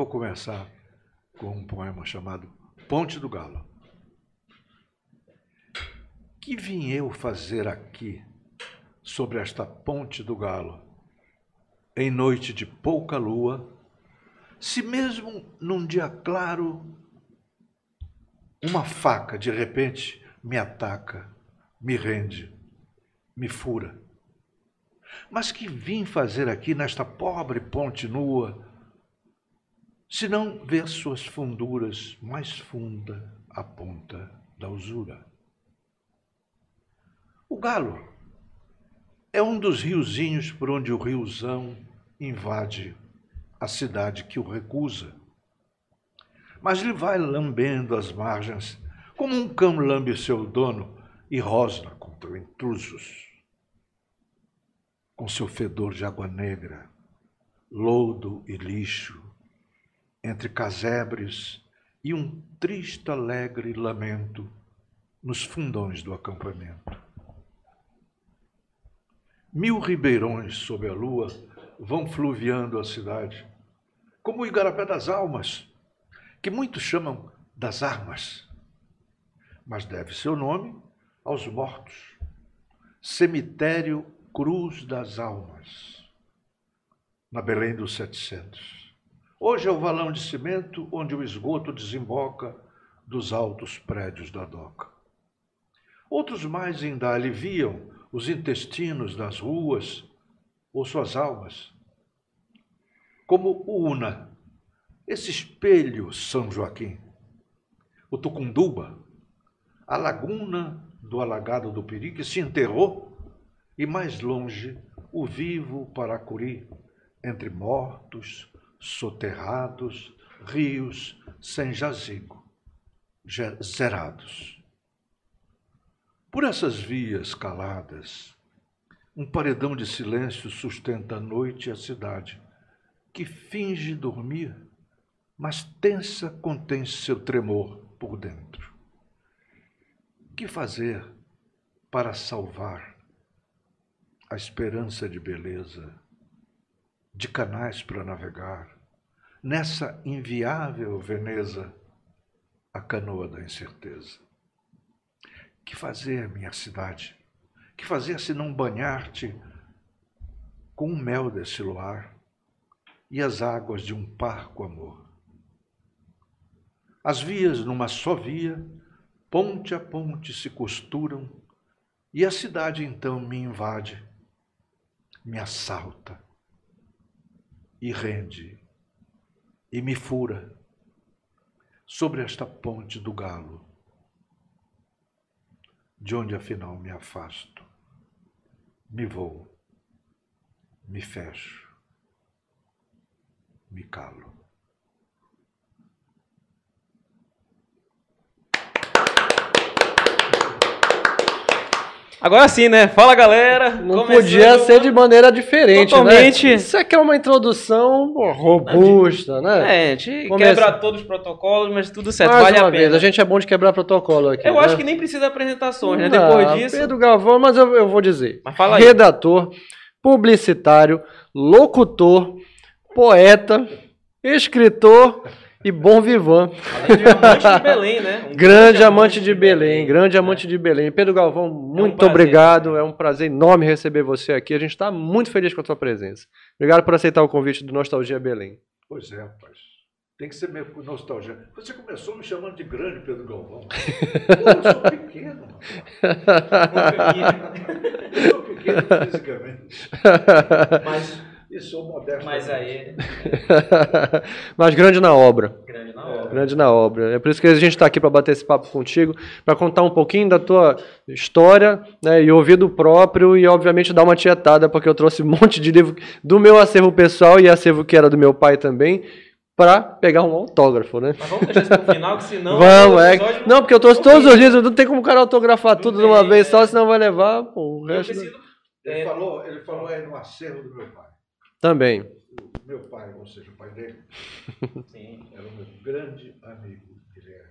Vou começar com um poema chamado Ponte do Galo. Que vim eu fazer aqui sobre esta ponte do galo, em noite de pouca lua, se mesmo num dia claro uma faca de repente me ataca, me rende, me fura. Mas que vim fazer aqui nesta pobre ponte nua, se não ver suas funduras mais funda a ponta da usura? O galo é um dos riozinhos por onde o riozão invade a cidade que o recusa. Mas lhe vai lambendo as margens, como um cão lambe seu dono e rosna contra intrusos. Com seu fedor de água negra, lodo e lixo, entre casebres e um triste alegre lamento nos fundões do acampamento. Mil ribeirões sob a lua vão fluviando a cidade, como o igarapé das almas, que muitos chamam das armas, mas deve seu nome aos mortos. Cemitério Cruz das Almas, na Belém dos 700. Hoje é o valão de cimento onde o esgoto desemboca dos altos prédios da doca. Outros mais ainda aliviam os intestinos das ruas ou suas almas. Como o Una, esse espelho São Joaquim, o Tucunduba, a laguna do alagado do Piri que se enterrou, e mais longe o vivo Paracuri, entre mortos, soterrados, rios sem jazigo, zerados. Por essas vias caladas, um paredão de silêncio sustenta a noite e a cidade, que finge dormir, mas tensa contém seu tremor por dentro. Que fazer para salvar a esperança de beleza, de canais para navegar, nessa inviável Veneza, a canoa da incerteza? Que fazer, minha cidade? Que fazer se não banhar-te com o mel desse luar e as águas de um parco amor? As vias numa só via, ponte a ponte se costuram e a cidade então me invade, me assalta e rende e me fura sobre esta ponte do galo de onde afinal me afasto, me vou, me fecho, me calo. Agora sim, né? Fala galera. Não podia ser de maneira diferente, Totalmente. né? Isso aqui é uma introdução pô, robusta, né? É, a gente Começa- quebra todos os protocolos, mas tudo certo, Mais vale uma a vez, pena. a gente é bom de quebrar protocolo aqui. Eu né? acho que nem precisa de apresentações, né? Não, Depois disso. Pedro Galvão, mas eu, eu vou dizer. Mas fala aí. Redator, publicitário, locutor, poeta, escritor e bom vivan. Além de amante de Belém, né? Um Grande amante de Belém, grande amante de Belém. Pedro Galvão, muito prazer. obrigado. É um prazer enorme receber você aqui. A gente está muito feliz com a sua presença. Obrigado por aceitar o convite do Nostalgia Belém. Pois é, rapaz. Tem que ser meio nostalgia. Você começou me chamando de grande Pedro Galvão. Pô, eu sou pequeno. Eu sou pequeno fisicamente. Mas, E sou modesto. mas aí, Mas grande na obra. grande na hora. Grande na obra. É por isso que a gente está aqui para bater esse papo contigo, para contar um pouquinho da tua história né, e ouvido próprio e, obviamente, dar uma tietada, porque eu trouxe um monte de livro do meu acervo pessoal e acervo que era do meu pai também. para pegar um autógrafo, né? Mas vamos deixar isso pro final, que senão. Vamos, é. episódio Não, porque eu trouxe todos os livros, não tem como o cara autografar Não tudo de uma vez só, é. senão vai levar pô, o resto. preciso. Ele É. falou, ele falou aí no acervo do meu pai. Também. O meu pai, ou seja, o pai dele, Sim. era o meu grande amigo. Ele é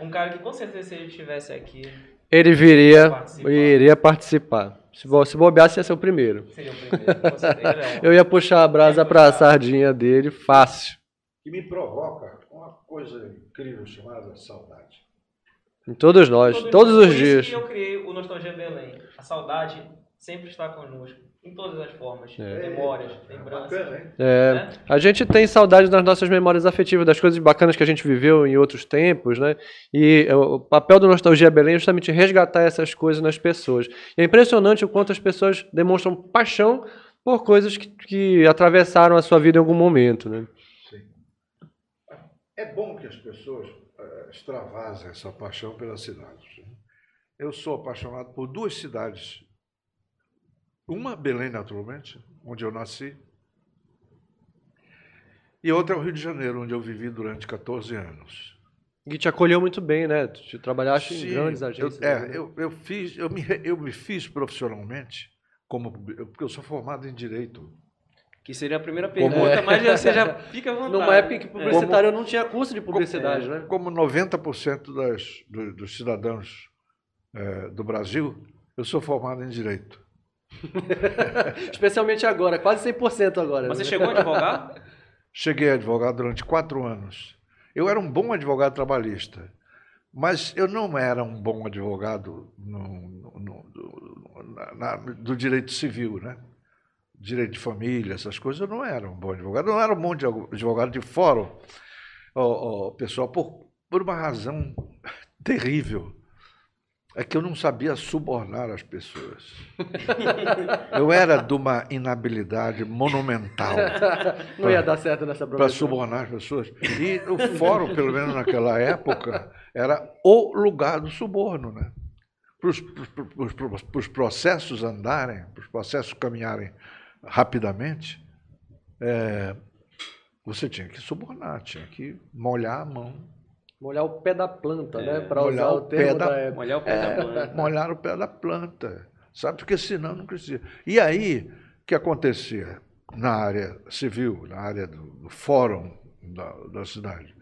Um cara que com certeza se ele estivesse aqui, Ele viria Participar. iria participar. Se, bo- se bobeasse, ia ser o primeiro. seria o primeiro. Com certeza é um- Eu ia puxar a brasa para a sardinha dele fácil. que me provoca uma coisa incrível chamada saudade. Em todos nós, todos os Por isso dias. que eu criei o Nostalgia Belém. A saudade sempre está conosco, em todas as formas. É. Memórias, lembranças. É, né? a gente tem saudade das nossas memórias afetivas, das coisas bacanas que a gente viveu em outros tempos, né? E é, o papel do Nostalgia Belém é justamente resgatar essas coisas nas pessoas. E é impressionante o quanto as pessoas demonstram paixão por coisas que, que atravessaram a sua vida em algum momento, né? Sim. É bom que as pessoas eh, extravasem essa paixão pela cidade. Eu sou apaixonado por duas cidades. Uma, Belém, naturalmente, onde eu nasci. E outra é o Rio de Janeiro, onde eu vivi durante 14 anos. E te acolheu muito bem, né? Tu trabalhaste em Sim, grandes eu- agências. é, né? eu, eu, fiz, eu, me, eu me fiz profissionalmente, como, porque eu sou formado em Direito. Que seria a primeira Como- pergunta, mas você já fica à vontade. Numa época em que É. publicitário não tinha curso de publicidade, né? Como 90% das, do- dos cidadãos eh, do Brasil, eu sou formado em Direito. Especialmente agora, quase 100% agora. Mas né? você chegou a advogar? Cheguei a advogado durante quatro anos. Eu era um bom advogado trabalhista, mas eu não era um bom advogado no- no- no- na- na- do direito civil, né? Direito de família, essas coisas, eu não era um bom advogado. Eu não era um bom advogado de fórum, ó, ó, pessoal, por, por uma razão terrível. É que eu não sabia subornar as pessoas. Eu era de uma inabilidade monumental Não ia dar certo nessa para profissão. subornar as pessoas. E o fórum, pelo menos naquela época, era o lugar do suborno, né? Para os processos andarem, para os processos caminharem rapidamente, é, você tinha que subornar, tinha que molhar a mão, Molhar o pé da planta, É, né? Para molhar usar o o termo pé da- da época. Molhar o pé da planta. molhar o pé da planta, sabe? Porque senão não crescia. E aí, o que acontecia na área civil, na área do, do fórum da, da cidade?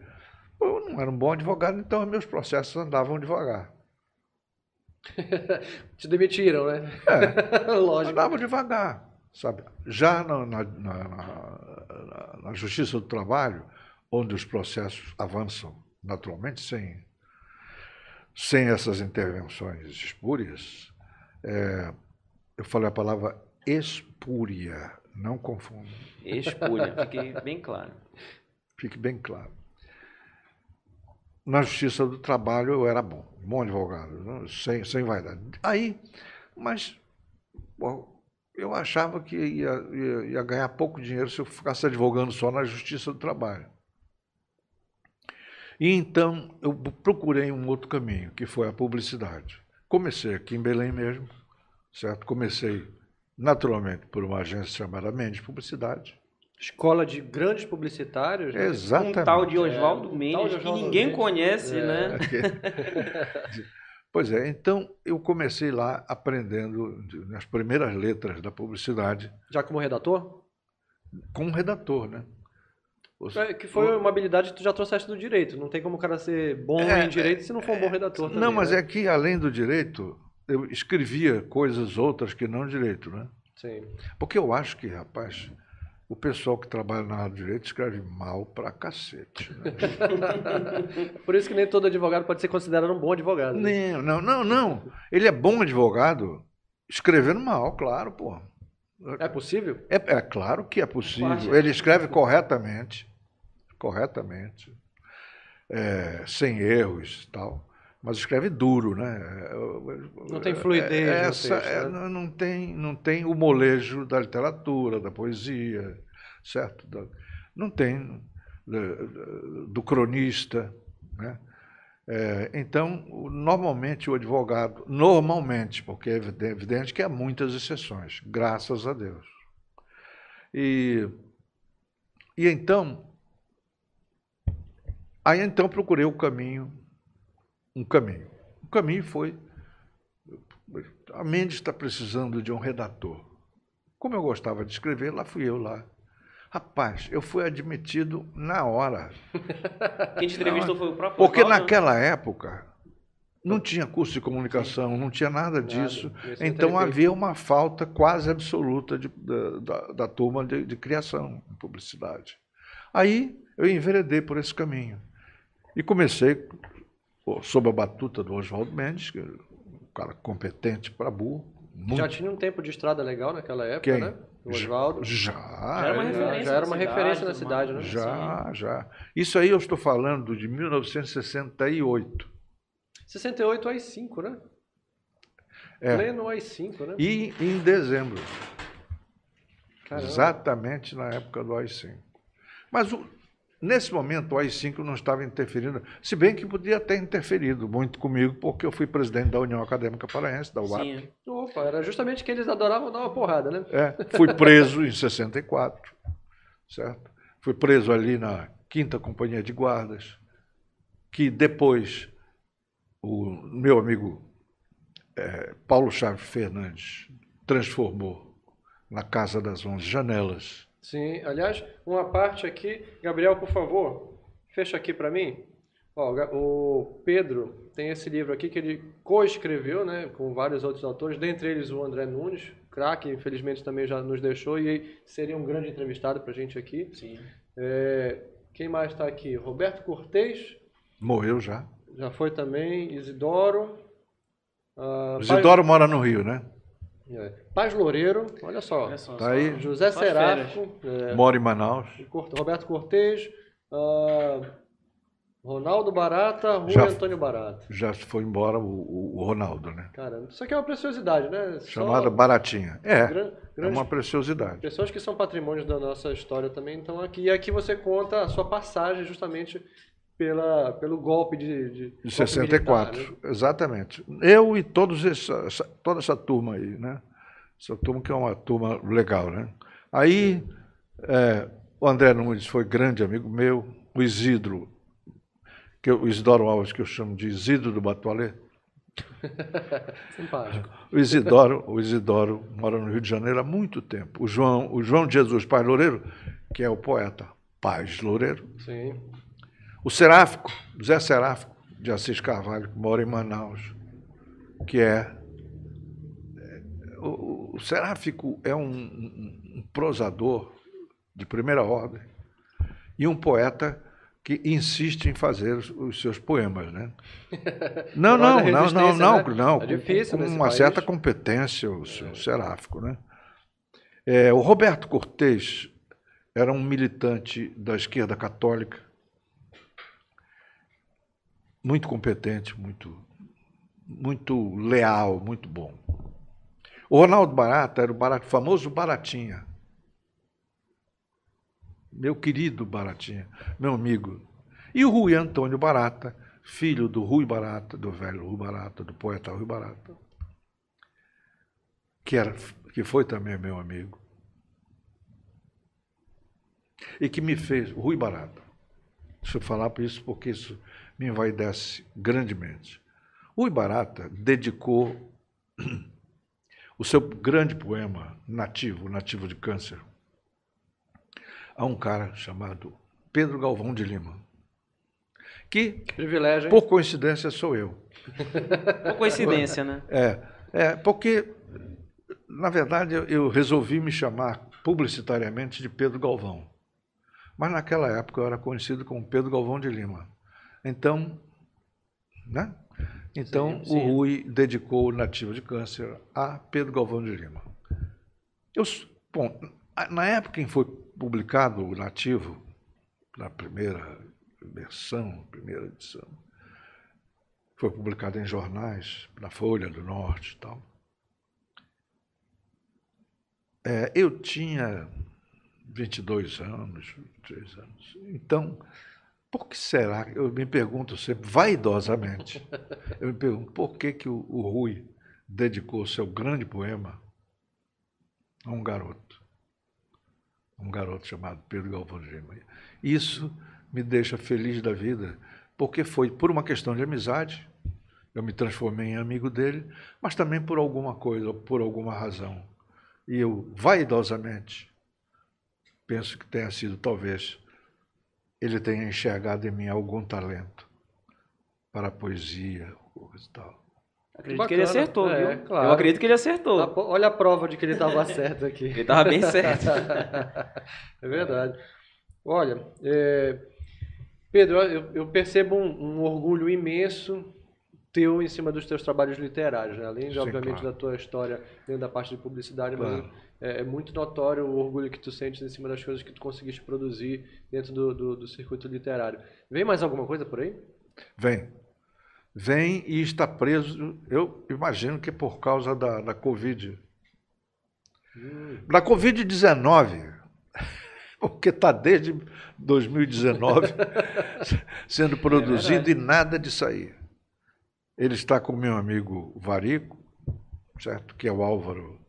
Eu não era um bom advogado, então meus processos andavam devagar. Te demitiram, né? É, Lógico. andavam devagar, sabe? Já na, na, na- na- na Justiça do Trabalho, onde os processos avançam naturalmente, sem, sem essas intervenções espúrias, é, eu falei a palavra espúria, não confunda, Expulha, fiquei bem claro. fique bem claro. Na Justiça do Trabalho eu era bom, bom advogado, sem, sem vaidade. Aí, mas bom, eu achava que ia, ia, ia ganhar pouco dinheiro se eu ficasse advogando só na Justiça do Trabalho. E então eu procurei um outro caminho, que foi a publicidade. Comecei aqui em Belém mesmo, certo? Comecei naturalmente por uma agência chamada Mendes Publicidade. Escola de grandes publicitários. né? Exatamente. Um tal de Oswaldo É, Mendes, que ninguém Mendes. conhece, É. né? Pois é, então eu comecei lá aprendendo de- as primeiras letras da publicidade Já como redator? como redator, né? Os- É, Que foi uma habilidade que tu já trouxeste do direito. Não tem como o cara ser bom É, em direito se não for um bom redator também. Não, mas né? é que além do direito, eu escrevia coisas outras que não direito, né? Sim. Porque eu acho que, rapaz, o pessoal que trabalha na área do direito escreve mal pra cacete. Né? Por isso que nem todo advogado pode ser considerado um bom advogado. né? não, não, não, não. Ele é bom advogado escrevendo mal, claro, pô. É possível? É, é claro que é possível. Ele escreve corretamente, corretamente, é, sem erros e tal, mas escreve duro, né? Não tem fluidez Essa, texto, é, né? não, tem, não tem o molejo da literatura, da poesia, certo? Não tem do, cronista, né? É, então, normalmente o advogado, normalmente, porque é evide- evidente que há muitas exceções, graças a Deus. E, E então, aí então procurei o caminho, um caminho. O caminho foi, a Mendes está precisando de um redator. Como eu gostava de escrever, lá fui eu lá. Rapaz, eu fui admitido na hora. Quem te entrevistou foi o próprio Porque naquela época não tinha curso de comunicação, não tinha nada disso. Isso Então havia uma falta quase absoluta de- da, da- da turma de, de criação em publicidade. Aí eu enveredei por esse caminho. E comecei sob a batuta do Oswaldo Mendes, que é um cara competente para burro. Muito. Já tinha um tempo de estrada legal naquela época, Quem? né? O Oswaldo. Já. Já era uma referência já era na uma cidade, referência na cidade, né? Já, já. Isso aí eu estou falando de 1968. 68 AI-5, né? É. Pleno AI-5, né? E em dezembro. Caramba. Exatamente na época do AI-5. Mas o- nesse momento o AI-5 não estava interferindo, se bem que podia ter interferido muito comigo, porque eu fui presidente da União Acadêmica Paraense, da UAP. Sim. Opa, era justamente que eles adoravam dar uma porrada, né? É, fui preso em 64, certo? Fui preso ali na Quinta Companhia de Guardas, que depois o meu amigo eh, Paulo Chaves Fernandes transformou na Casa das Onze Janelas. Sim, aliás, uma parte aqui, Gabriel, por favor, fecha aqui para mim. Ó, o Pedro tem esse livro aqui que ele co-escreveu, né, com vários outros autores, dentre eles o André Nunes, craque, infelizmente também já nos deixou e seria um grande entrevistado para a gente aqui. Sim. É, quem mais está aqui? Roberto Cortez, Morreu já. já foi também, Isidoro. ah, O Isidoro mora no Rio, né? Paz, é, Paz Loureiro, olha só. Olha só, Tá só- aí. José Seráfico, é, Mora em Manaus. Roberto Cortez, ah, Ronaldo Barata, Rui Já- Antônio Barata. Já foi embora o, o- o Ronaldo, né? Caramba, isso aqui é uma preciosidade, né? Só Chamada Baratinha. É, gran- é uma preciosidade. pessoas que são patrimônios da nossa história também estão aqui. E aqui você conta a sua passagem justamente pela, pelo golpe de, de, De golpe 64, militar, né? exatamente. Eu e todos essa, essa- toda essa turma aí, né? Essa turma que é uma turma legal, né? Aí é, o André Nunes foi grande amigo meu, o Isidro, que eu- o Isidoro Alves, que eu chamo de Isidro do Batualê. Simpático. O Isidoro, o Isidoro mora no Rio de Janeiro há muito tempo. O João, o João Jesus Paz Loureiro, que é o poeta Paz Loureiro. Sim. O Seráfico, Zé Seráfico, de Assis Carvalho, que mora em Manaus, que é. é, O, o Seráfico é um, um- um prosador de primeira ordem e um poeta que insiste em fazer os, os seus poemas, né? Não, não, não, não, não, né? não, É com- difícil com uma país. certa competência o, seu Seráfico, né? É, o Roberto Cortez era um militante da esquerda católica, muito competente, muito, muito leal, muito bom. O Ronaldo Barata era o Barata, famoso Baratinha. Meu querido Baratinha, meu amigo. E o Rui Antônio Barata, filho do Rui Barata, do velho Rui Barata, do poeta Rui Barata, que, era, que foi também meu amigo. E que me fez, Rui Barata. Deixa eu falar por isso, porque isso me envaidece grandemente. Rui Barata dedicou o seu grande poema nativo, Nativo de Câncer, a um cara chamado Pedro Galvão de Lima, que, Privilégio, hein? por coincidência, sou eu. Uma coincidência, né? É, é porque, na verdade, eu, eu resolvi me chamar publicitariamente de Pedro Galvão. Mas naquela época eu era conhecido como Pedro Galvão de Lima. Então, né? Então Sim, sim. o Rui dedicou o Nativo de Câncer a Pedro Galvão de Lima. Eu, bom, na época em que foi publicado o Nativo, na primeira versão, primeira edição, foi publicado em jornais, na Folha do Norte e tal. É, eu tinha 22 anos, 23 anos. Então, por que será? Eu me pergunto sempre, vaidosamente, eu me pergunto por que, que o, o Rui dedicou seu grande poema a um garoto. um garoto chamado Pedro Galvão de Lima. Isso me deixa feliz da vida, porque foi por uma questão de amizade, eu me transformei em amigo dele, mas também por alguma coisa, por alguma razão. E eu, vaidosamente, penso que tenha sido, talvez, ele tenha enxergado em mim algum talento para a poesia, coisa e tal. Acredito que ele bacana. acertou, É, viu? claro. Eu acredito que ele acertou. Tá, Olha a prova de que ele estava certo aqui. Ele tava bem certo. é verdade. Olha, é, Pedro, eu, eu percebo um, um orgulho imenso teu em cima dos teus trabalhos literários, né? além, de, Sim, obviamente, claro. da tua história dentro da parte de publicidade, Claro. mas é, é muito notório o orgulho que tu sentes em cima das coisas que tu conseguiste produzir dentro do, do, do circuito literário. Vem mais alguma coisa por aí? Vem. Vem e está preso, eu imagino que por causa da, da Covid. Da Covid-19, porque está desde 2019 sendo produzido e nada de sair. Ele está com meu amigo Varico, certo? que é o Álvaro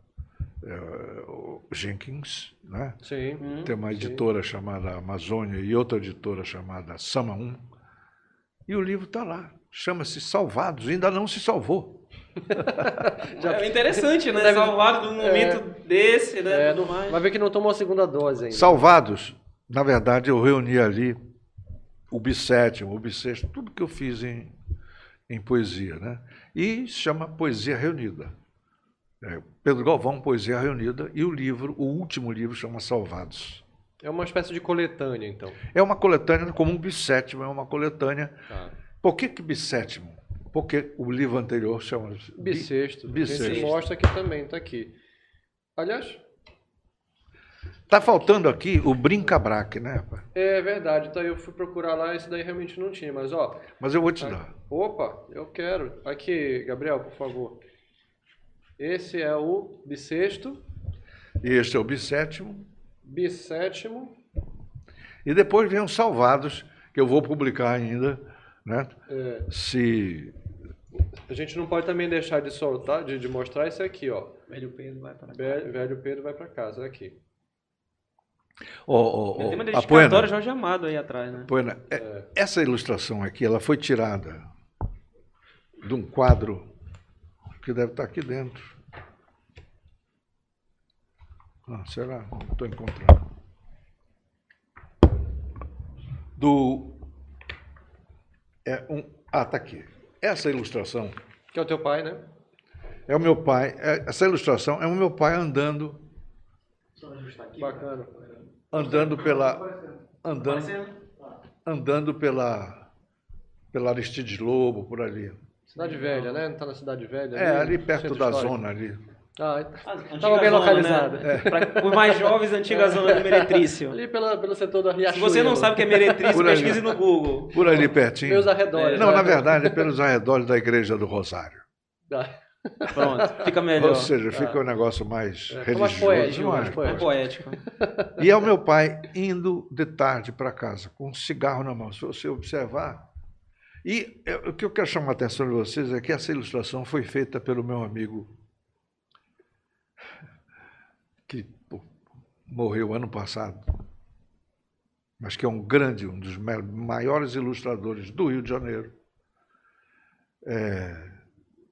o Jenkins, né? Sim. Tem uma editora chamada Amazônia e outra editora chamada Sama 1. E o livro está lá. Chama-se Salvados. Ainda não se salvou. É interessante, né? Deve- Salvado num momento desse, né? É, tudo mais. vai ver que não tomou a segunda dose ainda. Salvados, na verdade, eu reuni ali o bissétimo, o bissexto, tudo que eu fiz em, em poesia. Né? E se chama Poesia Reunida. É, Pedro Galvão, Poesia Reunida, e o livro, o último livro, chama Salvados. É uma espécie de coletânea, então. É uma coletânea, como um bissétimo, é uma coletânea. Tá. Por que, que bissétimo? Porque o livro anterior chama Bissexto. Bissexto. A mostra aqui também, tá aqui. Aliás, Está faltando aqui o brinca-braque, né, rapaz? é verdade. Então eu fui procurar lá, esse daí realmente não tinha. Mas, ó, Mas eu vou te dar. opa, eu quero. Aqui, Gabriel, por favor. Esse é o bissexto, E este é o bissétimo. bissétimo. E depois vem os salvados, que eu vou publicar ainda, né? É, Se a gente não pode também deixar de soltar, de, de mostrar esse aqui, ó. Velho Pedro vai para Velho, velho Pedro vai pra casa, é aqui. Ó, ó, Tem ó, uma a dedicatória Jorge Amado aí atrás, né? Poena, é- essa ilustração aqui, ela foi tirada de um quadro que deve estar aqui dentro. Ah, será? Estou encontrando. Do. É um, ah, está aqui. Essa ilustração Que é o teu pai, né? é o meu pai. é- essa ilustração é o meu pai andando, Bacana. andando pela, andando, andando pela, pela Aristides Lobo por ali. Cidade Velha, né? Não tá na Cidade Velha? É ali perto da histórico. zona ali. Ah, A antiga Tava bem zona, localizado. Né? Pra, os mais jovens, antiga zona do Meretrício. ali pela, pelo setor da Se Riachuelo. você não sabe o que é Meretrício, pesquise no Google. Por ali pertinho. Meus arredores. Não, né? na verdade é pelos arredores da Igreja do Rosário. Ah, Pronto, fica melhor. Ou seja, fica um negócio mais É, religioso. mais poético, é? mais É poético. poético. E é o meu pai indo de tarde para casa, com um cigarro na mão. Se você observar. E o que eu quero chamar a atenção de vocês é que essa ilustração foi feita pelo meu amigo, que morreu ano passado, mas que é um grande, um dos ma- maiores ilustradores do Rio de Janeiro. É,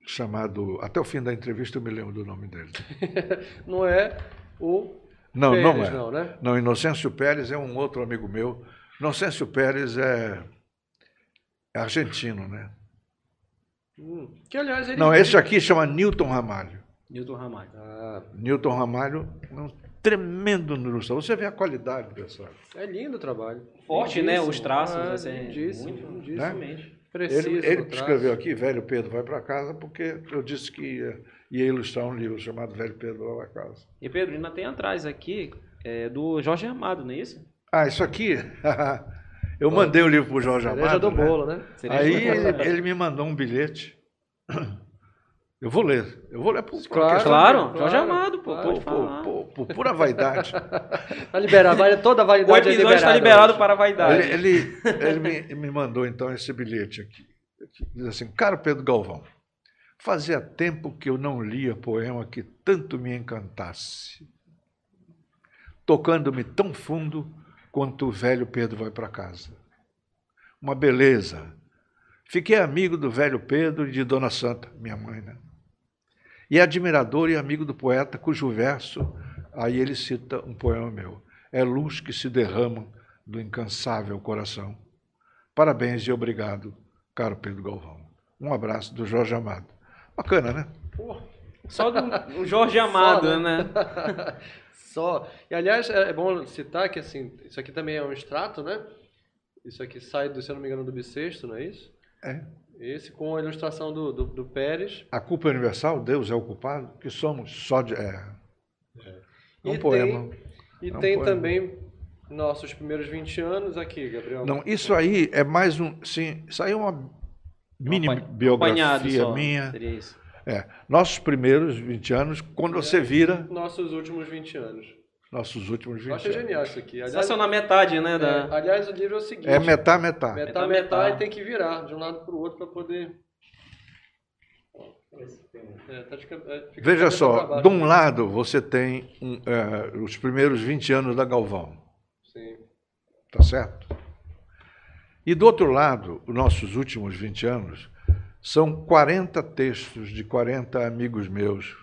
chamado. Até o fim da entrevista eu me lembro do nome dele. Não é o Não, Pérez, não é. não, né? Não, Inocêncio Pérez é um outro amigo meu. Inocêncio Pérez é, é argentino, né? Hum, que, aliás, ele... Não, esse aqui chama Newton Ramalho. Newton Ramalho. Ah, Newton Ramalho é um tremendo ilustrador. Você vê a qualidade dessa. é lindo o trabalho. Forte, né? Os traços. Ah, assim, lindíssimo, muito- lindíssimo. Realmente. Preciso Ele, ele escreveu aqui, Velho Pedro vai para casa, porque eu disse que ia, ia ilustrar um livro chamado Velho Pedro vai para casa. E Pedro, ainda tem atrás aqui é, do Jorge Amado, não é isso? Ah, isso aqui. eu mandei o livro para o Jorge Cereja Amado. do né? bolo, né? Cereja Aí do ele, ele me mandou um bilhete. Eu vou ler. Eu vou ler por, Claro. questão Claro, Claro, Jorge Amado, pô, claro. pode de- falar. por, por- por pura vaidade. Tá liberado, toda a O validade episódio é está liberado hoje. para a vaidade. Ele, ele, ele me, me mandou então esse bilhete aqui. Diz assim: Caro Pedro Galvão, fazia tempo que eu não lia poema que tanto me encantasse. tocando-me tão fundo quanto o velho Pedro vai para casa. Uma beleza. Fiquei amigo do velho Pedro e de Dona Santa, minha mãe, né? E admirador e amigo do poeta, cujo verso, aí ele cita um poema meu. É luz que se derrama do incansável coração. Parabéns e obrigado, caro Pedro Galvão. Um abraço do Jorge Amado. Bacana, né? Só do, Jorge Amado, Só, né? Só. E aliás, é é bom citar que assim, isso aqui também é um extrato, né? Isso aqui sai, do, se eu não me engano, do bissexto, não é isso? É. Esse com a ilustração do, do, do Pérez. A culpa é universal, Deus é o culpado, que somos só de. É, é um E poema. tem- E É um tem poema. também nossos primeiros 20 anos aqui, Gabriel. Não, isso aí é mais um. Sim, isso aí é uma mini Um biografia só, minha. Seria isso. É, nossos primeiros 20 anos, quando você vira Nossos últimos 20 anos. Nossos últimos 20 Eu achei anos. genial isso aqui. Só Aliás, eu na metade, né? é, Da... aliás, o livro é o seguinte. É metá, metá. Metá, Metá, metá, metá. e tem que virar de um lado para o outro para poder. É, tá de é, Veja só, de um lado você tem um, é, os primeiros 20 anos da Galvão, Sim. tá certo? E do outro lado, os nossos últimos 20 anos, são 40 textos de 40 amigos meus,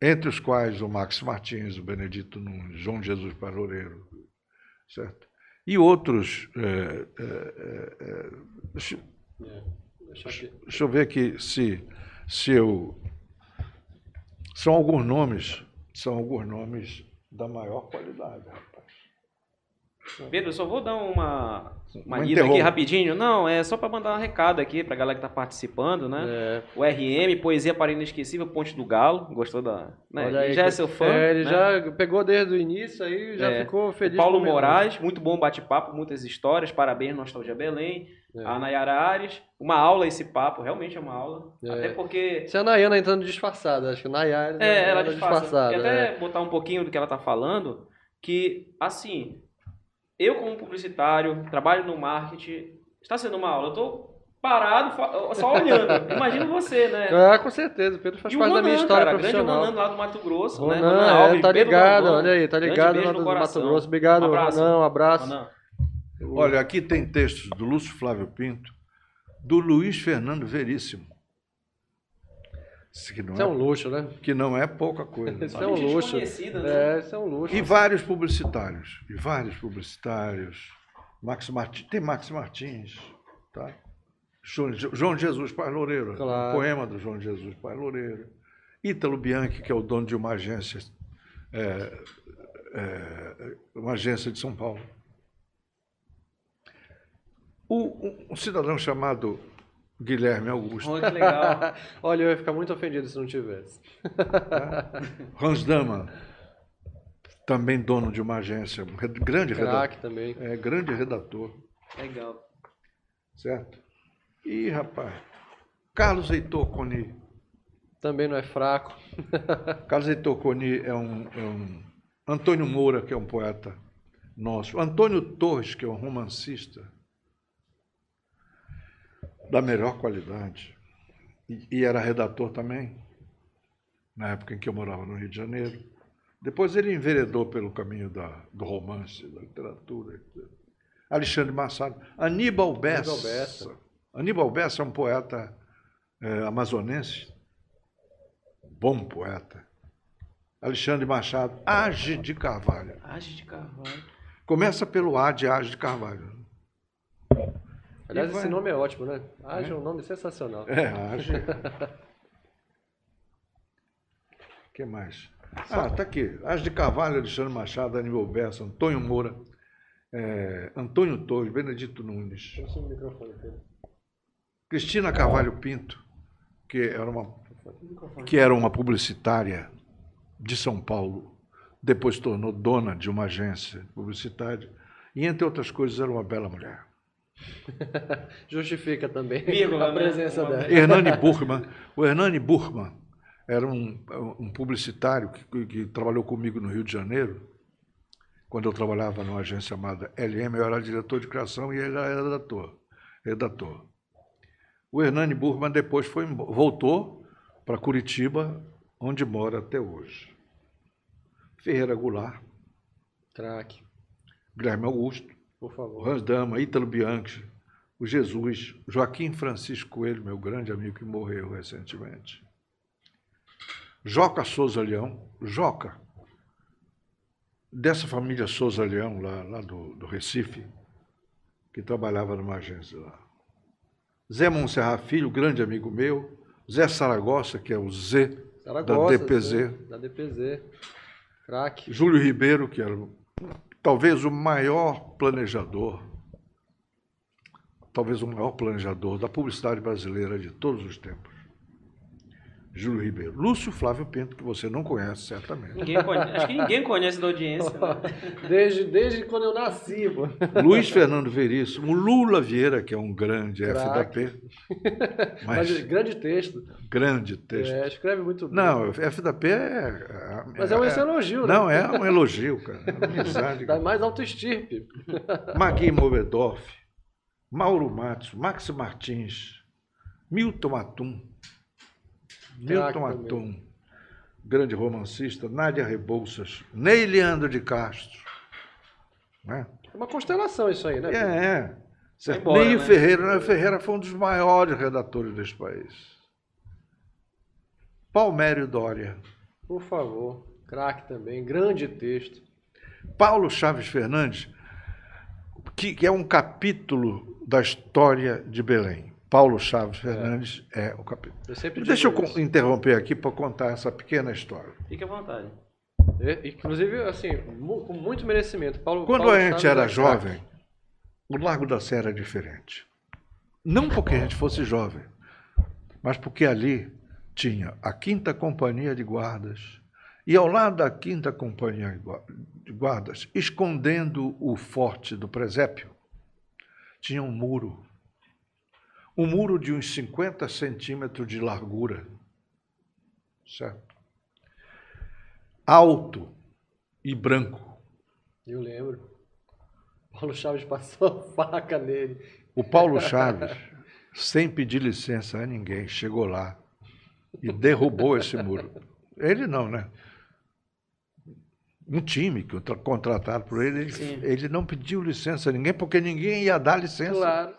entre os quais o Max Martins, o Benedito Nunes, João Jesus Paroreiro, certo? E outros. é, é, é, deixa, deixa eu ver aqui se, se eu. São alguns nomes, são alguns nomes da maior qualidade, rapaz. Pedro, só vou dar uma, uma aqui rapidinho. Não, é só para mandar um recado aqui pra galera que tá participando, né? É, O RM, Poesia para Inesquecível, Ponte do Galo. Gostou da. Né? Ele aí já é seu fã. É, ele né? já pegou desde o início aí já É. ficou feliz. Paulo o meu. Moraes, muito bom bate-papo, muitas histórias. Parabéns, Nostalgia Belém. É. A Nayara Ares. Uma aula esse papo, realmente é uma aula. É. Até porque. Se a Nayana entrando disfarçada, acho que Nayara É, ela anda disfarça. E até é. botar um pouquinho do que ela tá falando, que, assim, eu como publicitário, trabalho no marketing, está sendo uma aula, eu tô parado, só olhando. Imagina você, né? Ah, com certeza, o Pedro faz E parte da minha história cara, grande profissional. Ronan lá do Mato Grosso, né? Ronan, Ronan é, tá Pedro ligado, olha aí, tá Grande ligado lá do Mato. Grosso. Obrigado, Um abraço. Ronan, um abraço. Ronan. Olha, aqui tem textos do Lúcio Flávio Pinto, do Luiz Fernando Veríssimo. Isso que não, Isso é um é, luxo, né? que não é pouca coisa. Isso é um luxo. né? É, isso é um luxo. E vários publicitários. E vários publicitários. Max Martins, tem Max Martins, tá? João João Jesus Pai Loureiro, Claro. um poema do João Jesus Pai Loureiro. Ítalo Bianchi, que é o dono de uma agência, é, é, uma agência de São Paulo. O- um, um cidadão chamado Guilherme Augusto, Olha que legal. Olha, eu ia ficar muito ofendido se não tivesse. Hans Dama, também dono de uma agência, grande redator, Crack também. é, grande redator. legal. Certo? E, rapaz, Carlos Heitor Coni. Também não é fraco. Carlos Heitor Coni é um, é um. Antônio Moura, que é um poeta nosso. Antônio Torres, que é um romancista da melhor qualidade. E, e era redator também, na época em que eu morava no Rio de Janeiro. Depois ele enveredou pelo caminho da, do romance, da literatura. etc. Alexandre Massado. Aníbal Bessa. Aníbal Bessa. Aníbal Bessa é um poeta eh, amazonense, bom poeta. Alexandre Machado, Age de Carvalho. Age de Carvalho. Começa pelo A de Age de Carvalho. Aliás, esse nome é ótimo, né? Age é um nome sensacional. É, Age. O que mais? Ah, tá aqui. Age de Carvalho, Alexandre Machado, Aníbal Bessa, Antônio Moura, eh, Antônio Torres, Benedito Nunes. O microfone, Pedro. Cristina Carvalho Pinto, que era uma, que era uma publicitária de São Paulo, depois se tornou dona de uma agência publicitária, e entre outras coisas era uma bela mulher. Justifica também Vírgula, a né? presença dela. Hernani Burman, o Hernani Burman era um, um publicitário que, que trabalhou comigo no Rio de Janeiro, quando eu trabalhava numa agência chamada LM, eu era diretor de criação e ele era redator. redator. O Hernani Burman depois foi, voltou para Curitiba, onde mora até hoje. Ferreira Goulart, Craque, Guilherme Augusto, por o favor. Hans Dama, Ítalo Bianchi, o Jesus, Joaquim Francisco Coelho, meu grande amigo que morreu recentemente. Joca Souza Leão, Joca, dessa família Souza Leão, lá, lá do, do Recife, que trabalhava numa agência lá. Zé Monserrat Filho, grande amigo meu. Zé Saragossa, que é o Z Saragossa, da DPZ. Da DPZ. Craque. Júlio Ribeiro, que era o- talvez o maior planejador, talvez o maior planejador da publicidade brasileira de todos os tempos. Júlio Ribeiro. Lúcio Flávio Pinto, que você não conhece, certamente. Ninguém conhece, acho que ninguém conhece da audiência. né? Desde, desde quando eu nasci, pô. Luiz Fernando Veríssimo, Lula Vieira, que é um grande Craque. FWP, Mas, mas grande texto. grande texto. É, escreve muito bem. Não, FWP é. Mas é um esse elogio, né? Não, é um elogio, cara. É uma amizade. Dá mais autoestirpe. Magui Movedorf, Mauro Matos, Max Martins, Milton Atum, Milton Atum, grande romancista, Nádia Rebouças, Ney Leandro de Castro. Né? É uma constelação isso aí, né? É, é. Certo? embora, Ney né? Ferreira, Ney Ferreira foi um dos maiores redatores desse país. Palmério Dória, Por favor. Craque também. Grande texto. Paulo Chaves Fernandes, que é um capítulo da história de Belém. Paulo Chaves Fernandes é, o capítulo. Eu Deixa eu isso. interromper aqui para contar essa pequena história. Fique à vontade. É, Inclusive, assim, com muito merecimento. Paulo, Quando Paulo a gente Chaves era é jovem, o Largo da Sé era diferente. Não porque a gente fosse jovem, mas porque ali tinha a Quinta Companhia de Guardas e ao lado da Quinta Companhia de Guardas, escondendo o forte do presépio, tinha um muro. Um muro de uns 50 centímetros de largura. Certo? Alto e branco. Eu lembro. Paulo Chaves passou a faca nele. O Paulo Chaves, sem pedir licença a ninguém, chegou lá e derrubou esse muro. Ele não, né? Um time que tra- contratado por ele, ele, ele não pediu licença a ninguém, porque ninguém ia dar licença. Claro.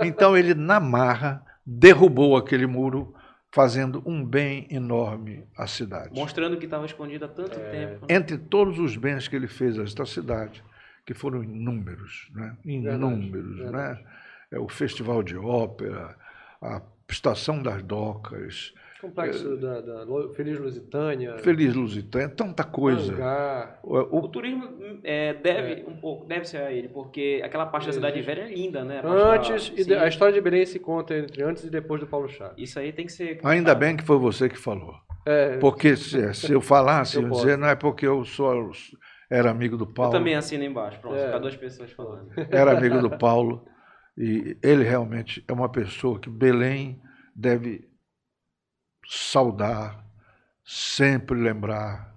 Então ele, na marra, derrubou aquele muro, fazendo um bem enorme à cidade. Mostrando que estava escondido há É. tanto tempo. Entre todos os bens que ele fez a esta cidade, que foram inúmeros, né? inúmeros, verdade. né? É o Festival de Ópera, a Estação das Docas, Complexo da, da Lo- Feliz Lusitânia. Feliz Lusitânia, tanta coisa. O, O o- turismo é, deve um pouco, deve ser a ele, porque aquela parte da cidade velha é linda, né? A Antes, da- e de- a história de Belém se conta entre antes e depois do Paulo Chaves. Isso aí tem que ser. ainda bem que foi você que falou. É, Porque se, se eu falasse, Eu eu dizer, não é porque eu sou, era amigo do Eu Paulo. também assino embaixo, pronto, É. ficar duas pessoas falando. era amigo do Paulo e ele realmente é uma pessoa que Belém deve saudar, sempre lembrar,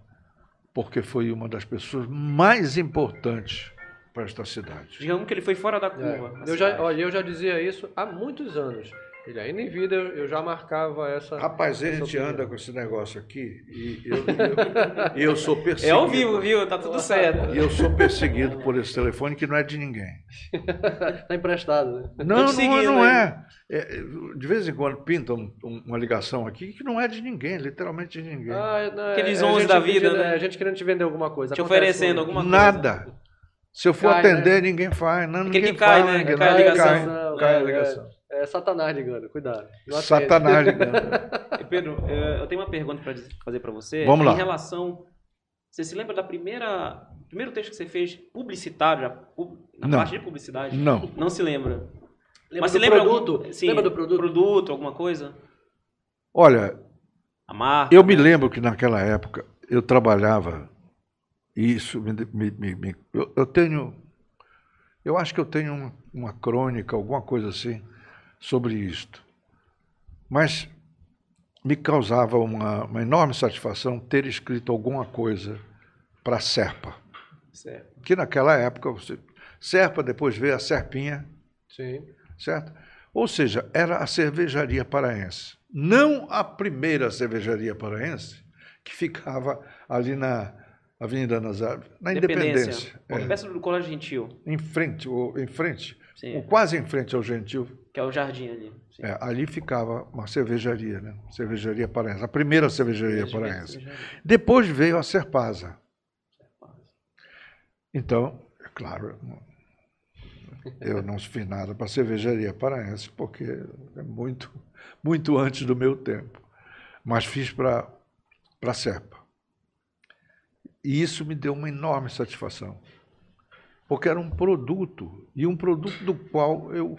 porque foi uma das pessoas mais importantes para esta cidade. Digamos que ele foi fora da é. curva. na eu, já, cidade. olha, eu já dizia isso há muitos anos. Ele ainda em vida eu já marcava essa. Rapaz, a essa gente opinião. anda com esse negócio aqui e eu, eu- eu sou É perseguido. ao vivo, viu? Tá tudo certo. E eu sou perseguido por esse telefone que não é de ninguém. Tá emprestado, né? Não, te não, seguindo não é. É, De vez em quando pinta um- um- uma ligação aqui que não é de ninguém, literalmente de ninguém. Ah, não, é- Aqueles é a 11 gente da vida, pedindo- né? é a gente querendo te vender alguma coisa. Te Acontece oferecendo um- alguma coisa. Nada. Se eu for Cai, né? atender, ninguém faz. Não, Aquele ninguém que cai, faz, né? ninguém- Cai a não, ligação. Cai, cai a É, ligação. É, Satanás ligando, cuidado. Satanás ligando. Pedro, eh, eu tenho uma pergunta para fazer para você. Vamos lá. Em relação. Você se lembra da primeira. Primeiro texto que você fez publicitário, na Não. parte de publicidade? Não. Não se lembra. Lembra Mas você lembra produto? Algum, sim, Lembra do produto? Produto, alguma coisa? Olha, A marca? eu me lembro que naquela época eu trabalhava, isso me. me- me- me- eu, eu tenho. Eu acho que eu tenho uma, uma crônica, alguma coisa assim, sobre isto. Mas me causava uma, uma enorme satisfação ter escrito alguma coisa para a Serpa. Certo. Que naquela época, você, Serpa, depois veio a Serpinha, Sim. certo? Ou seja, era a cervejaria paraense. Não a primeira cervejaria paraense, que ficava ali na, Avenida Nazaré, na Independência. Independência. É, do Colégio Gentil. em frente, ou, em frente, Sim. ou quase em frente ao Gentil, Que é o jardim ali. É, ali ficava uma cervejaria, né? Cervejaria Paraense, a primeira cervejaria Cerveja- paraense. cervejaria. Depois veio a Serpasa. Então, é claro, eu não fiz nada para a cervejaria paraense, porque é muito, muito antes do meu tempo. Mas fiz para a Serpa. E isso me deu uma enorme satisfação. Porque era um produto, e um produto do qual eu.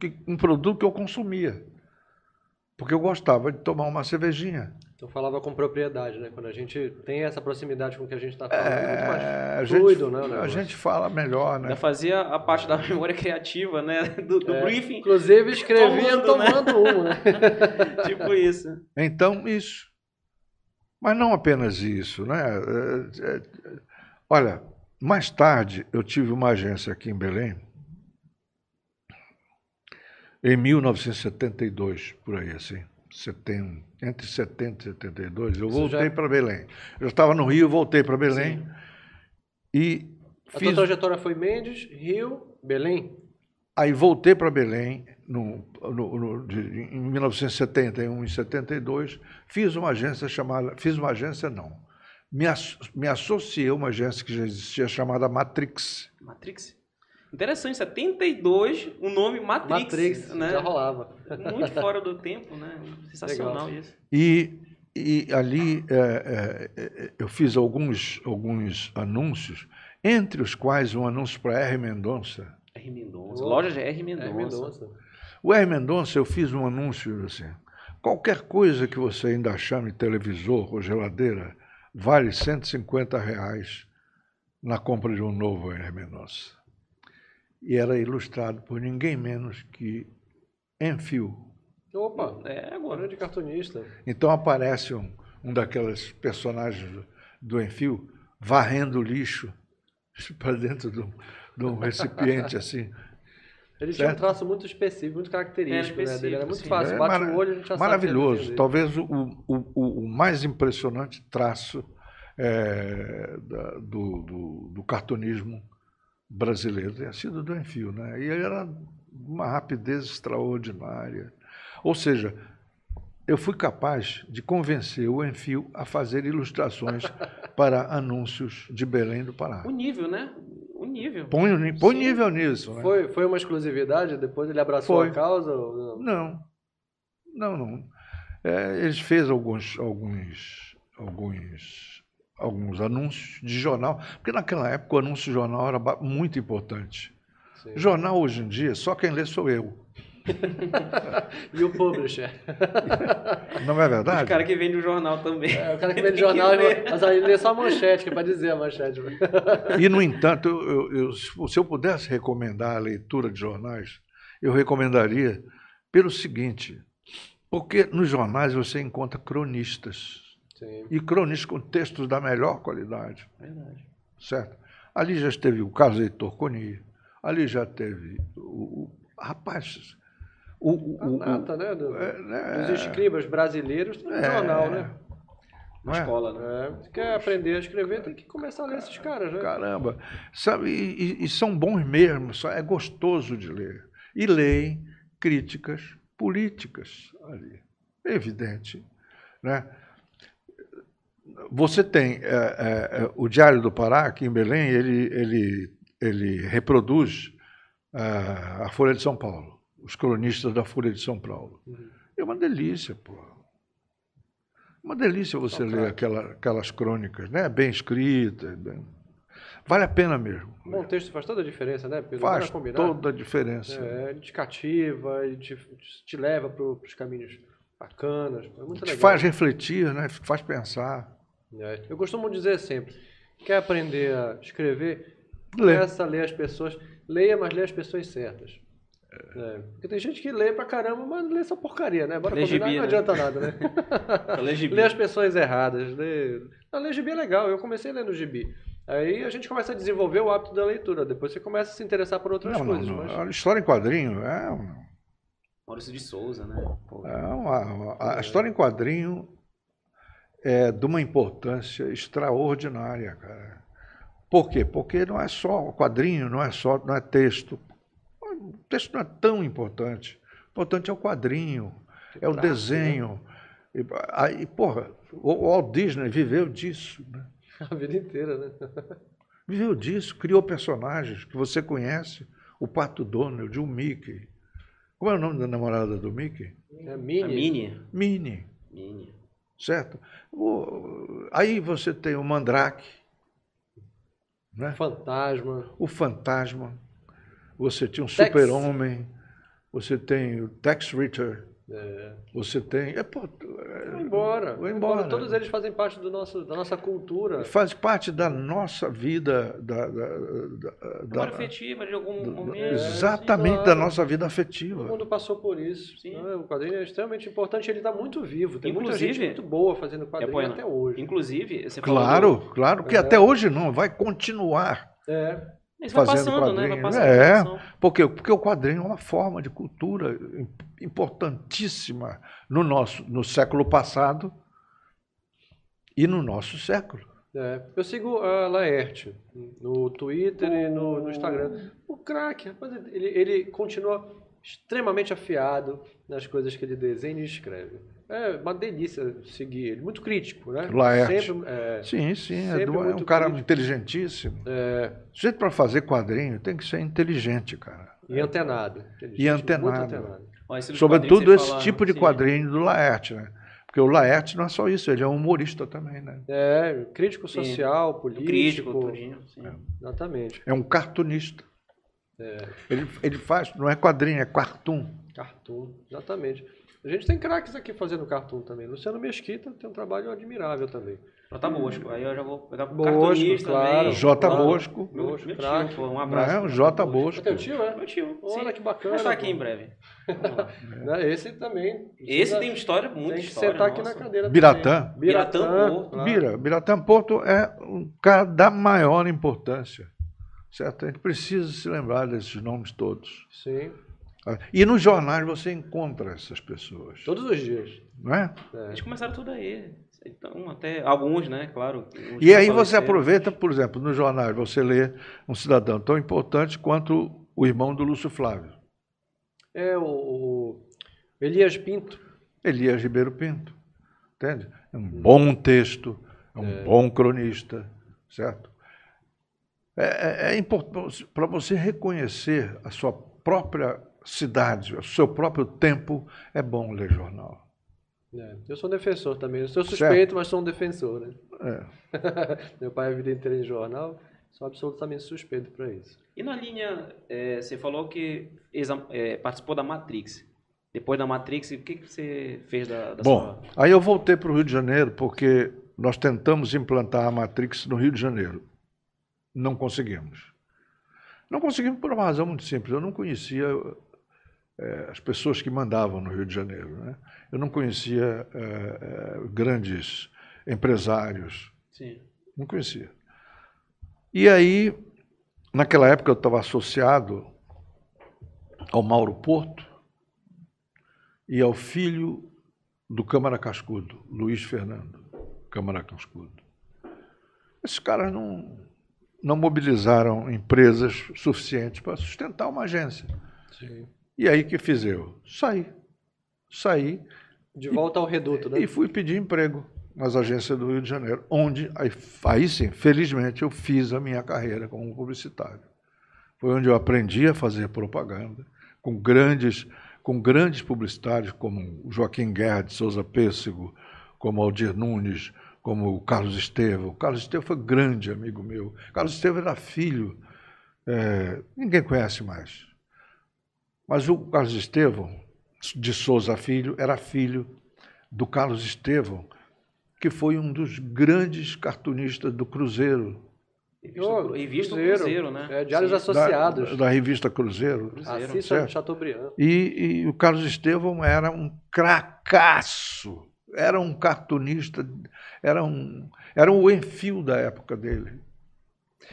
que- um produto que eu consumia. Porque eu gostava de tomar uma cervejinha. Eu falava com propriedade, né? Quando a gente tem essa proximidade com o que a gente está falando, é muito mais É, a fluido, gente, né? A gente fala melhor, né? Ainda fazia a parte da memória criativa, né? Do, do É, briefing. Inclusive escrevia Tomando, né? tomando um, né? tipo isso. Então, isso. Mas não apenas isso, né? É, é, Olha, mais tarde eu tive uma agência aqui em Belém, em 1972, por aí assim, setembro, entre 70 e 72, eu Isso voltei já- para Belém. Eu estava no Rio, voltei para Belém e A fiz, tua trajetória foi Mendes, Rio, Belém. Aí voltei para Belém no, no- no- de- em 1971 e 72, fiz uma agência chamada, fiz uma agência não, me, as- me associei a uma agência que já existia chamada Matrix. Matrix. Interessante, 72, o nome Matrix, Matrix, né? já rolava. Muito fora do tempo, né? Sensacional Legal. isso. E, e ali é, é, é, eu fiz alguns, alguns anúncios, entre os quais um anúncio para R. Mendonça. R. Mendonça. Loja de R. Mendonça. Mendonça. O R. Mendonça, eu fiz um anúncio assim: qualquer coisa que você ainda chame televisor ou geladeira vale 150 reais na compra de um novo R. Mendonça. E era ilustrado por ninguém menos que Enfio. Opa, É, agora. grande cartunista. Então aparece um, um daqueles personagens do, do Enfio varrendo lixo para dentro de um, de um recipiente assim. Ele tinha um Certo. traço muito específico, muito característico, Era né? Dele era muito específico, fácil. É Bate o olho, a gente já Maravilhoso. sabe. é Talvez o, o, o, o mais impressionante traço é, da- do, do, do cartunismo brasileiro tenha sido do Enfio. Né? E ele era uma rapidez extraordinária. Ou seja, eu fui capaz de convencer o Enfio a fazer ilustrações para anúncios de Belém do Pará. O nível, né? Nível. Põe, põe nível nisso. Né? Foi, foi uma exclusividade? Depois ele abraçou Foi. a causa? não? Não, não, não. É, eles fez alguns, alguns, alguns, alguns anúncios de jornal, porque naquela época o anúncio de jornal era muito importante. Sim. Jornal hoje em dia, só quem lê sou eu. E o publisher? Não é verdade? caras que vendem o jornal também. É, o cara que vende Tem jornal, ler. mas aí lê só a manchete, que é pra dizer a manchete. E, no entanto, eu, eu- eu- se eu pudesse recomendar a leitura de jornais, eu recomendaria pelo seguinte, porque nos jornais você encontra cronistas, Sim. e cronistas com textos da melhor qualidade. Verdade. certo? Ali já esteve o Carlos Heitor Coni, ali já teve o, o rapaz, o, o, A o- nata, né? do- é, né, Dos escribas brasileiros, um é, jornal, né? Na é? escola, né? É, se quer aprender a escrever, tem que começar a ler esses caras, né? Caramba, sabe? E, e- são bons mesmo, só é gostoso de ler. E leem críticas políticas ali, é evidente, né? Você tem é, é, é, o Diário do Pará aqui em Belém, ele ele ele reproduz ah, a Folha de São Paulo, os cronistas da Folha de São Paulo. É uma delícia, pô. Uma delícia você Só ler aquela, aquelas crônicas, né? Bem escritas. bem- Vale a pena mesmo. Bom texto faz toda a diferença, né, Pedro? Faz combinar. toda a diferença. É, ele te cativa, ele te, te leva para os caminhos bacanas. É muito Te legal. faz refletir, né? Faz pensar. É, Eu costumo dizer sempre, quer aprender a escrever, Lê. começa a ler as pessoas, leia, mas lê as pessoas certas. É, porque tem gente que lê pra caramba, mas lê essa porcaria, né? Bora Lê combinar, gibi, não né? adianta nada, né? Lê gibi. lê as pessoas erradas. Lê... Não, ler gibi é legal, eu comecei lendo gibi. Aí a gente começa a desenvolver o hábito da leitura, depois você começa a se interessar por outras Não, coisas. não. mas- A história em quadrinho é, um- Maurício de Souza, né? Pô, é uma, uma- a história em quadrinho é de uma importância extraordinária, cara. Por quê? Porque não é só quadrinho, não é só, não é texto. O texto não é tão importante. O importante é o quadrinho, é o traço, desenho. E, aí, porra, o Walt Disney viveu disso, né? A vida inteira, né? Viveu disso, criou personagens que você conhece. O Pato Donald, o Mickey. Como é o nome da namorada do Mickey? É A mini. Mini. Minnie. Mini. certo? O- aí você tem o Mandrake, né? Fantasma. o Fantasma, você tinha um. Super-Homem, você tem o Tex Ritter, É. você tem... É, pô, é, Vai embora. Vai embora. Todos eles fazem parte do nosso, da nossa cultura. Faz parte da nossa vida, da, da, da- da- afetiva de algum do- momento. exatamente da nossa vida Todo afetiva. mundo passou por isso. Sim. né? O quadrinho é extremamente importante. Ele está muito vivo. Tem muita Inclusive- gente muito boa fazendo É, quadrinho Bueno, até hoje. Inclusive, você falou Claro, do- claro, que É. até hoje não, vai continuar. É. Isso vai fazendo passando, né? Vai quadrinho. passando. É. Por quê? Porque o quadrinho é uma forma de cultura im- importantíssima no nosso no século passado e no nosso século. É, eu sigo a Laerte no Twitter e no, no Instagram. O craque, rapaz, ele, ele continua extremamente afiado nas coisas que ele desenha e escreve. É uma delícia seguir ele. Muito crítico, né? Laerte. Sempre, é, Sim, sim, é, do- é um cara crítico. inteligentíssimo. é, jeito para fazer quadrinho tem que ser inteligente, cara. e antenado. E antenado. Antenado. Ó, esse Sobretudo esse fala- tipo de sim. quadrinho do Laerte, né? Porque o Laerte não é só isso, ele é um humorista também, né? É, crítico Sim. social, Do político. crítico, tudinho. Sim. Exatamente. É um cartunista. É, Ele, ele faz, não é quadrinho, é cartoon. cartoon, exatamente. A gente tem craques aqui fazendo cartoon também. Luciano Mesquita tem um trabalho admirável também. Jota Bosco. Aí eu já vou pegar pro Bosco, claro. também. J. Claro. Bosco. Meu, Bosco, meu craque. tio, pô, um Não abraço. é? pro O J. É Bosco. teu tio, é? Meu tio. Olha sim. que bacana, Vai estar aqui pô. em breve. Né, Esse também. Esse tem história, muita tem que história. sentar aqui na cadeira. Biratã. Biratã Biratã. Porto. Bira, Biratã Porto é um cara da maior importância. Certo? A gente precisa se lembrar desses nomes todos. Sim, E nos jornais você encontra essas pessoas. todos os dias. Não é? É. Eles começaram tudo aí. Então, até alguns, né? Claro. E aí você aproveita, por exemplo, nos jornais, você lê um cidadão tão importante quanto o irmão do Lúcio Flávio, É o, o Elias Pinto. Elias Ribeiro Pinto. Entende? É um bom texto, é um bom cronista, certo? É, é, importante para você reconhecer a sua própria cidade, o seu próprio tempo, é bom ler jornal. É, Eu sou um defensor também. Eu sou suspeito, mas sou um defensor. Né? É. Meu pai é a vida inteira em jornal. Sou absolutamente suspeito para isso. E na linha, é, você falou que é, participou da Matrix. Depois da Matrix, o que, que você fez da, da Bom, aí eu voltei para o Rio de Janeiro porque nós tentamos implantar a Matrix no Rio de Janeiro. Não conseguimos. Não conseguimos por uma razão muito simples. Eu não conhecia eh, as pessoas que mandavam no Rio de Janeiro. Né? Eu não conhecia eh, eh, grandes empresários. Sim. Não conhecia. E aí, naquela época, eu estava associado ao Mauro Porto e ao filho do Câmara Cascudo, Luiz Fernando Câmara Cascudo. Esses caras não, não mobilizaram empresas suficientes para sustentar uma agência. Sim. E aí, o que fiz eu? Saí. Saí De volta ao reduto, né? e fui pedir emprego nas agências do Rio de Janeiro, onde, aí, aí sim, felizmente, eu fiz a minha carreira como publicitário. Foi onde eu aprendi a fazer propaganda, com grandes, com grandes publicitários como o Joaquim Guerra de Souza Pêssego, como Aldir Nunes, como o Carlos Estevam. O Carlos Estevam foi grande amigo meu. Carlos Estevam era filho, é, ninguém conhece mais. Mas o Carlos Estevam, de Souza Filho, era filho do Carlos Estevam, que foi um dos grandes cartunistas do Cruzeiro, E visto, o- e visto o Cruzeiro, né? É, Diários Sim. Associados. da, da revista Cruzeiro. Cruzeiro, Assista. Chateaubriand. E, e o Carlos Estevam era um cracaço, era um cartunista, era um, era o enfio da época dele.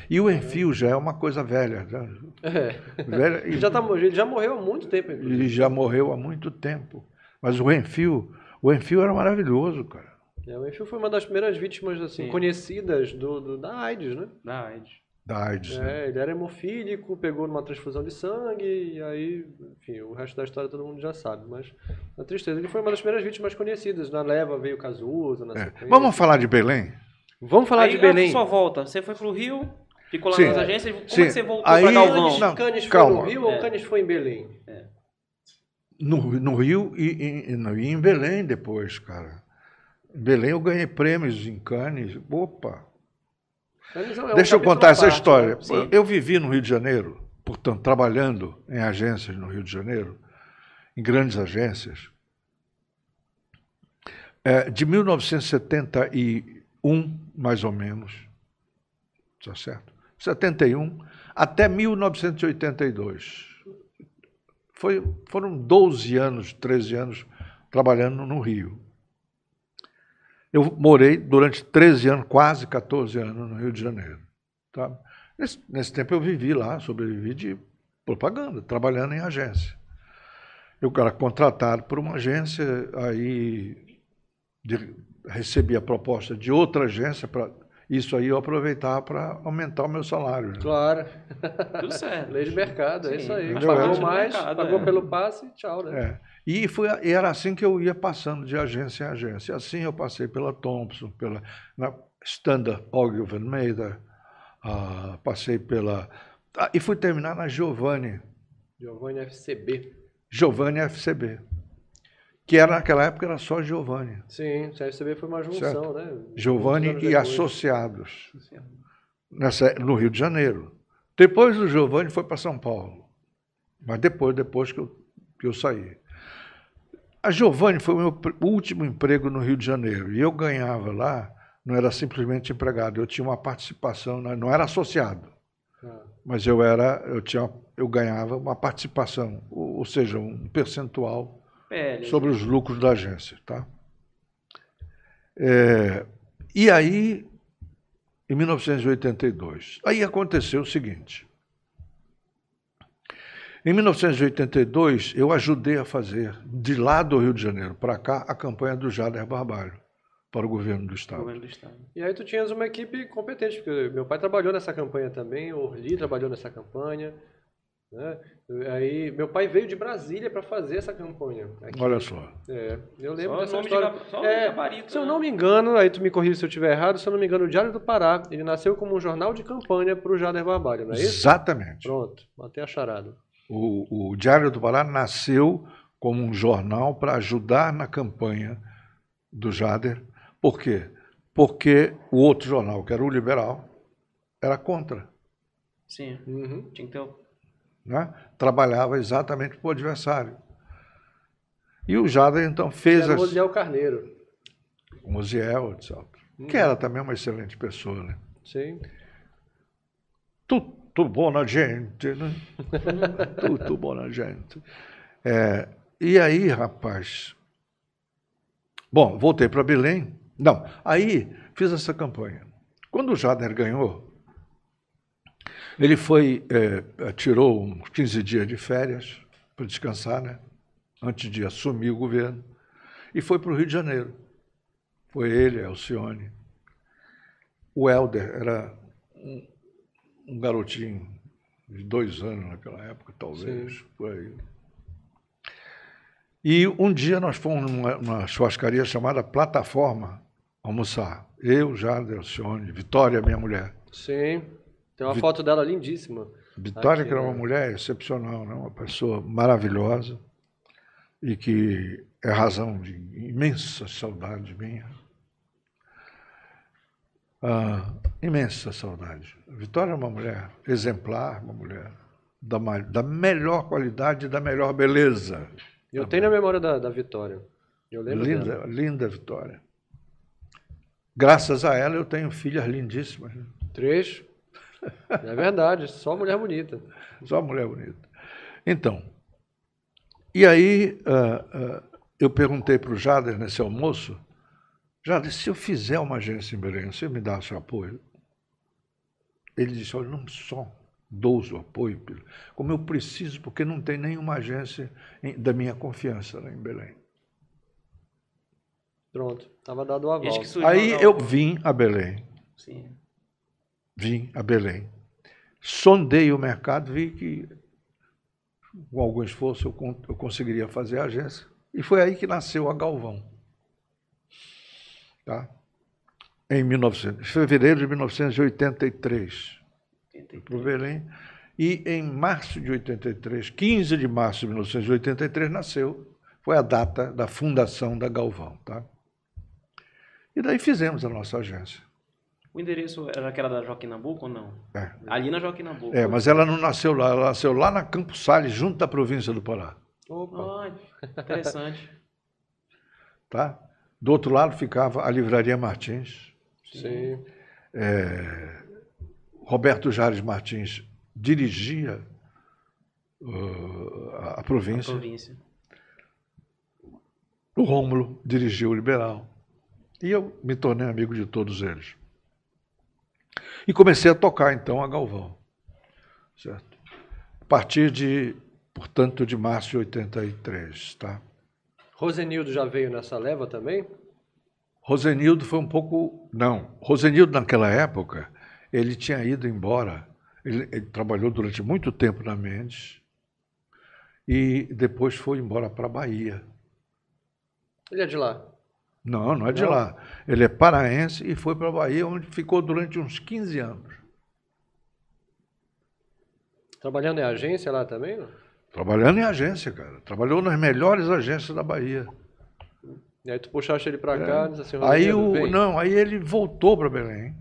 E o enfio já é uma coisa velha. né? É. velha e- Ele, já tá, ele já morreu há muito tempo, inclusive. ele já morreu há muito tempo. Mas o enfio, o enfio era maravilhoso, cara. É, o Enfio foi uma das primeiras vítimas assim, Sim. conhecidas do, do- da AIDS, né? Da AIDS. Da AIDS. né? É, ele era hemofílico, pegou numa transfusão de sangue, e aí, enfim, o resto da história todo mundo já sabe. Mas a tristeza, ele foi uma das primeiras vítimas conhecidas. Na leva veio Cazuza, na É. Vamos falar de Belém? Vamos falar Aí, de Belém. A sua volta. Você foi pro Rio, ficou lá Sim. nas agências. Como Sim. é que você voltou Aí- pra Galvão? Não, Canis foi calma. no Rio ou É. Canis foi em Belém? No, no Rio e, e- e no- e em Belém depois, cara. Em Belém eu ganhei prêmios em Cannes. Opa! Canis é um Deixa eu contar essa parte, história. né? Sim. Eu vivi no Rio de Janeiro, portanto, trabalhando em agências no Rio de Janeiro, em grandes agências, é, de 1971, mais ou menos, tá certo? 71 até 1982. Foi, foram 12 anos, 13 anos trabalhando no Rio. Eu morei durante 13 anos, quase 14 anos no Rio de Janeiro. Tá? Nesse, nesse tempo eu vivi lá, sobrevivi de propaganda, trabalhando em agência. Eu era contratado por uma agência, aí de, recebi a proposta de outra agência, para isso aí eu aproveitava para aumentar o meu salário. né? Claro. Tudo certo. Lei de mercado, é Sim, isso aí. faz Pagou mais, mercado, pagou é. pelo passe, tchau, né? É. E foi, e era assim que eu ia passando de agência em agência. Assim eu passei pela Thompson, pela na Standard Ogilvy Almeida, ah, passei pela... ah, e fui terminar na Giovanni, Giovanni FCB. Giovanni FCB, que era naquela época era só Giovanni. Sim, o FCB foi uma junção, né? Giovanni e associados, nessa, no Rio de Janeiro. Depois do Giovanni foi para São Paulo, mas depois, depois que eu, que eu saí. A Giovanni foi o meu último emprego no Rio de Janeiro, e eu ganhava lá, não era simplesmente empregado, eu tinha uma participação, na- não era associado, Ah, mas eu era, eu tinha, eu ganhava uma participação, ou, ou seja, um percentual PL. sobre os lucros da agência, tá? É, e aí, em 1982, aí aconteceu o seguinte. Em 1982, eu ajudei a fazer, de lá do Rio de Janeiro para cá, a campanha do Jader Barbalho para o governo do Estado. Governo do Estado. E aí tu tinhas uma equipe competente, porque meu pai trabalhou nessa campanha também, o Orli trabalhou nessa campanha. Né? Aí meu pai veio de Brasília para fazer essa campanha. aqui. Olha só. É, eu lembro Só dessa nome de história. gab- só É, gabarito, se eu né? não me engano, aí tu me corrija se eu estiver errado, se eu não me engano, o Diário do Pará, ele nasceu como um jornal de campanha para o Jader Barbalho, não é isso? Exatamente. Pronto, matei a charada. O, o Diário do Pará nasceu como um jornal para ajudar na campanha do Jader. Por quê? Porque o outro jornal, que era o Liberal, era contra. Sim. Uhum. Tinha que ter. o- Né? Trabalhava exatamente para o adversário. E o Jader, então, fez Era o. Osiel Carneiro. o Ziel, etc. Que era também uma excelente pessoa, né? Sim. Tutto bom na gente, né? Tutto bom na gente. É, e aí, rapaz... Bom, voltei para Belém. Não, aí fiz essa campanha. Quando o Jader ganhou, ele foi, é, tirou uns 15 dias de férias para descansar, né? Antes de assumir o governo. E foi para o Rio de Janeiro. Foi ele, Alcione. O Helder era um, um garotinho de dois anos naquela época, talvez, por aí. E um dia nós fomos numa, numa churrascaria chamada Plataforma almoçar. Eu, Jader, Alcione, Vitória, minha mulher. Sim. Tem uma Vi- foto dela lindíssima. Vitória, Aqui, que era uma né? mulher excepcional, né? uma pessoa maravilhosa e que é razão de imensa saudade minha. Ah, imensa saudade. Vitória é uma mulher exemplar, uma mulher da, da melhor qualidade e da melhor beleza. Eu tenho na memória da, da Vitória. Eu lembro Linda, dela. linda Vitória. Graças a ela eu tenho filhas lindíssimas. né? Três. É verdade, só mulher bonita. Só mulher bonita. Então, e aí ah, ah, eu perguntei para o Jader nesse almoço, Jader, se eu fizer uma agência em Belém, você me dá seu apoio? Ele disse, olha, não só dou o apoio, como eu preciso, porque não tem nenhuma agência em- da minha confiança lá em Belém. Pronto, tava dado o aval. Aí a eu vim a Belém. Sim. Vim a Belém. Sondei o mercado, vi que com algum esforço eu, eu conseguiria fazer a agência. E foi aí que nasceu a Galvão. Tá? Em 1900, fevereiro de 1983. para o Belém. E em março de 83, 15 de março de 1983, nasceu, foi a data da fundação da Galvão. Tá? E daí fizemos a nossa agência. O endereço era aquela da Joaquim Nabuco ou não? É. Ali na Joaquim Nabuco. É, mas ela não nasceu lá, ela nasceu lá na Campos Sales, junto da província do Pará. Opa. Ah, interessante. Tá? Do outro lado ficava a Livraria Martins. Sim. Roberto Jales Martins dirigia uh, a- a província. província. O Rômulo dirigiu o Liberal. E eu me tornei amigo de todos eles. E comecei a tocar, então, a Galvão. Certo? A partir de, portanto, de março de 83, tá? Rosenildo já veio nessa leva também? Rosenildo foi um pouco... Não, Rosenildo, naquela época, ele tinha ido embora. Ele, ele trabalhou durante muito tempo na Mendes e depois foi embora para a Bahia. Ele é de lá. Não, não é de Não? lá. Ele é paraense e foi para a Bahia, onde ficou durante uns 15 anos. Trabalhando em agência lá também? não? Trabalhando em agência, cara. Trabalhou nas melhores agências da Bahia. E aí tu puxaste ele pra cá, disse assim, É. Aí o não, aí ele voltou para Belém.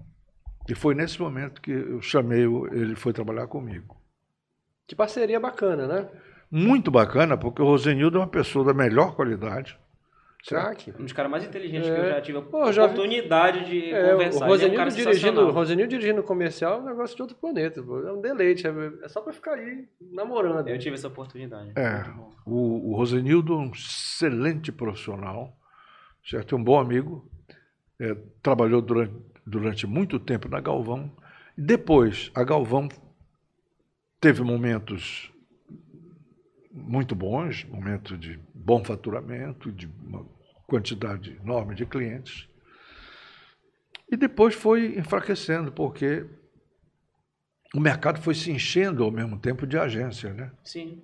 E foi nesse momento que eu chamei, o- ele foi trabalhar comigo. Que parceria bacana, né? Muito bacana, porque o Rosenildo é uma pessoa da melhor qualidade. Craque. Um dos caras mais inteligentes É. que eu já tive a Pô, já vi- oportunidade de É, o conversar. Ele é um dirigindo, sensacional. Rosenildo dirigindo comercial é um negócio de outro planeta. pô. É um deleite. É, é só pra ficar aí namorando. Eu tive essa oportunidade. É, o, o Rosenildo é um excelente profissional, certo? É um bom amigo. É, trabalhou durante, durante muito tempo na Galvão. Depois, a Galvão teve momentos muito bons, momentos de bom faturamento, de uma quantidade enorme de clientes. E depois foi enfraquecendo, porque o mercado foi se enchendo ao mesmo tempo de agência, né? Sim.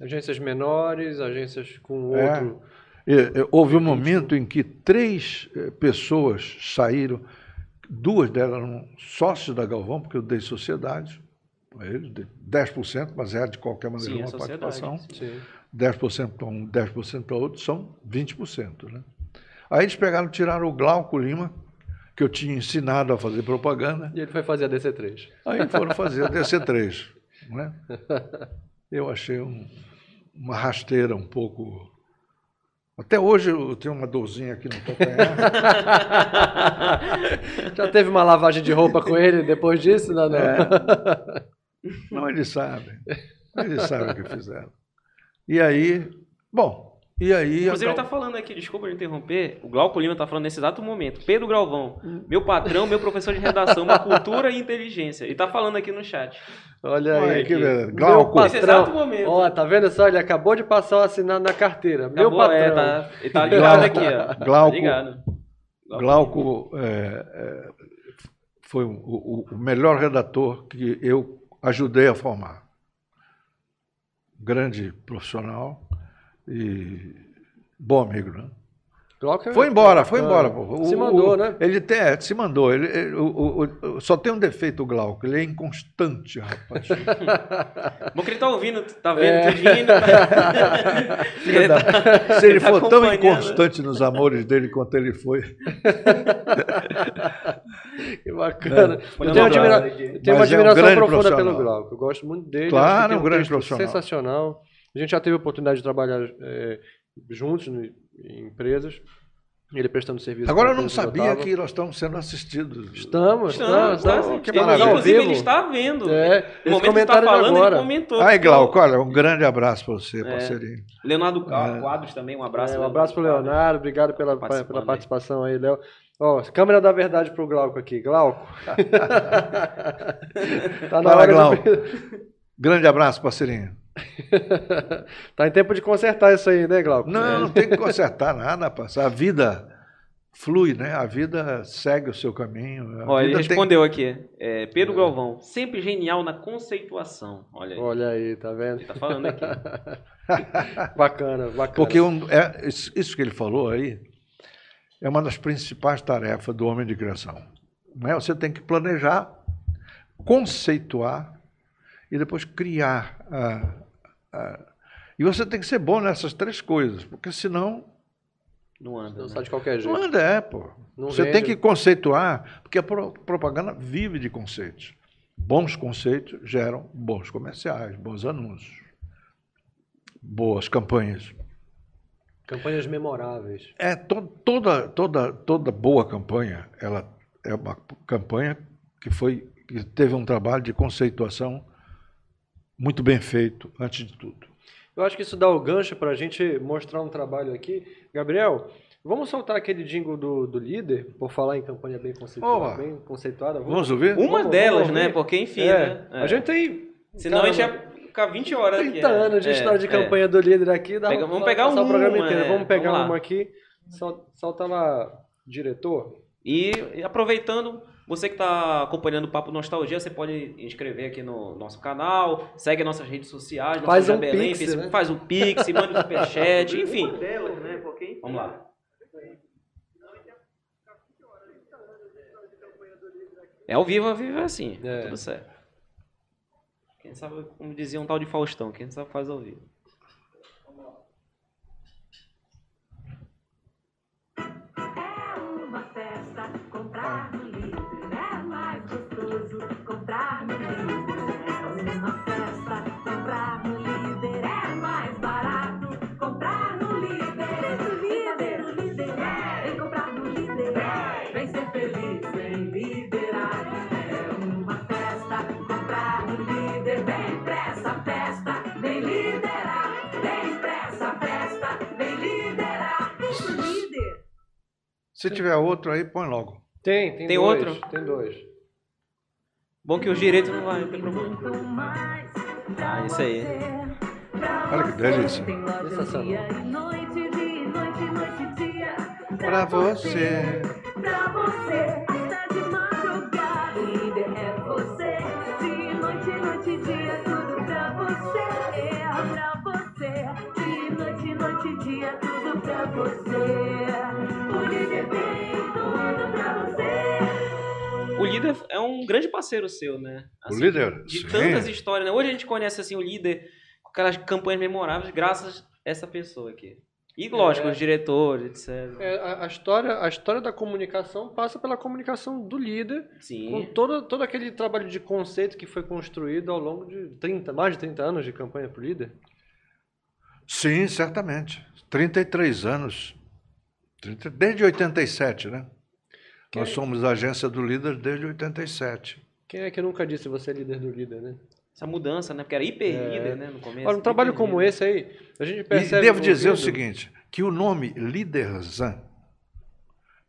Agências menores, agências com É. outro. É, Houve um momento em que três eh, pessoas saíram, duas delas eram sócios da Galvão, porque eu dei sociedade 10%, mas era de qualquer maneira Sim, uma participação. Sim. 10% para um, 10% para outro, são 20%. Né? Aí eles pegaram, tiraram o Glauco Lima, que eu tinha ensinado a fazer propaganda, E ele foi fazer a DC3. aí foram fazer a DC3. Né? Eu achei um- uma rasteira um pouco. Até hoje eu tenho uma dorzinha aqui no calcanhar. Já teve uma lavagem de roupa com ele depois disso? Não, não. É. Não, eles sabem. Eles sabem o que fizeram. E aí, bom, e aí. Inclusive, ele Gal- tá falando aqui, desculpa interromper, o Glauco Lima tá falando nesse exato momento. Pedro Galvão, meu patrão, meu professor de redação, uma cultura e inteligência. Ele tá falando aqui no chat. Olha Olha aí. que beleza. Glauco. Nesse patrão. exato momento. Ó, tá vendo só? Ele acabou de passar o assinado na carteira. Meu Acabou, patrão. é, tá, ele tá ligado aqui, ó. Glauco- Tá ligado. Glauco é, é, foi o, o- o melhor redator que eu ajudei a formar. Grande profissional e bom amigo, né? Glauco é- Foi embora, foi embora. pô. Se mandou, o- né? Ele é, se mandou. Ele, ele- o- o- o- só tem um defeito, o Glauco. Ele é inconstante, rapaz. Bom que ele tá ouvindo, tá vendo É. tudinho. Tá... Filha da- Se ele tá for tão inconstante nos amores dele quanto ele foi. Que bacana. É. Eu tenho, admira- Mas eu tenho uma Mas é um admiração profunda pelo. Glauco. Eu gosto muito dele. Claro, é um grande profissional. Sensacional. A gente já teve a oportunidade de trabalhar é, juntos no- em empresas. Ele prestando serviço. Agora eu não sabia que nós estamos sendo assistidos. Estamos, Estamos, estamos. tá, estamos. que maravilha. Inclusive, ele está vendo. É, no esse momento que está falando, agora. ele comentou. Que Glauco, olha, um grande abraço para você, É. parceirinho. Leonardo É. Quadros também, um abraço. É, um abraço pro Leonardo, obrigado pela, pela aí. participação aí, Léo. Ó, câmera da verdade pro Glauco aqui. Glauco. tá na Fala, hora Glauco. de... Grande abraço, parceirinho. tá em tempo de consertar isso aí, né, Glauco? Não, não tem que consertar nada, rapaz. A vida, flui, né? A vida segue o seu caminho. A Ó, ele vida tem- respondeu aqui. É, Pedro Galvão, sempre genial na conceituação. Olha aí. Olha aí, tá vendo? Ele tá falando aqui. Bacana, bacana. Porque um- é, isso que ele falou aí é uma das principais tarefas do homem de criação. Não é? Você tem que planejar, conceituar e depois criar. ah, ah, e você tem que ser bom nessas três coisas, porque senão Não anda. Não né? sai de qualquer jeito. não anda, é, pô. Não você vende. tem que conceituar, porque a pro- propaganda vive de conceitos. Bons conceitos geram bons comerciais, bons anúncios, boas campanhas. Campanhas memoráveis. É to- toda toda toda boa campanha, ela é uma campanha que foi que teve um trabalho de conceituação muito bem feito antes de tudo. Eu acho que isso dá o gancho para a gente mostrar um trabalho aqui. Gabriel, vamos soltar aquele jingle do, do líder, por falar em campanha bem conceituada. Boa. Bem conceituada. Vamos ouvir? Uma Vamos- delas, vamos né? ouvir? Porque, enfim, É, né? É. A gente tem. Senão a gente ia ficar 20 horas aqui. 30 é. anos de É, história de é. campanha do líder aqui. Dá Pega- vamos pegar passar o uma, programa inteiro. é, Vamos pegar vamos lá. uma aqui. Sol- Solta lá, diretor. E aproveitando, você que está acompanhando o Papo Nostalgia, você pode inscrever aqui no nosso canal, segue as nossas redes sociais, Faz um Belém, pix, Facebook, né? faz um pix, manda um superchat, enfim. Vamos lá. É ao vivo, ao vivo é assim, É. tudo certo. Quem sabe, como dizia um tal de Faustão, quem sabe faz ao vivo. Se tiver outro aí, põe logo. Tem, tem, Tem dois, outro? Tem dois. Bom que os direitos não vai ter problema. Muito mais pra Ah, isso aí. Olha que delícia. Sensacional. dia e noite, dia e noite, noite e dia. Pra você. Pra você, tá de madrugada. Líder é você. De noite, noite e dia, tudo pra você. É pra você. De noite, noite e dia, tudo pra você. Líder é um grande parceiro seu, né? O líder? De Sim. tantas histórias, né? Hoje a gente conhece assim o líder com aquelas campanhas memoráveis graças a essa pessoa aqui. E lógico, É. os diretores, etc. É, a, a história, a história da comunicação passa pela comunicação do líder, com Sim. todo, todo aquele trabalho de conceito que foi construído ao longo de 30, mais de 30 anos de campanha pro líder. Sim, certamente. 33 anos. 30 Desde 87, né? Que- Nós somos a agência do líder desde 87. Quem é que nunca disse você é líder do líder, né? Essa mudança, né? Porque era hiper É. líder, né? No começo. Olha, um trabalho como esse aí, a gente E percebe... devo dizer o seguinte, que o nome Líderzan,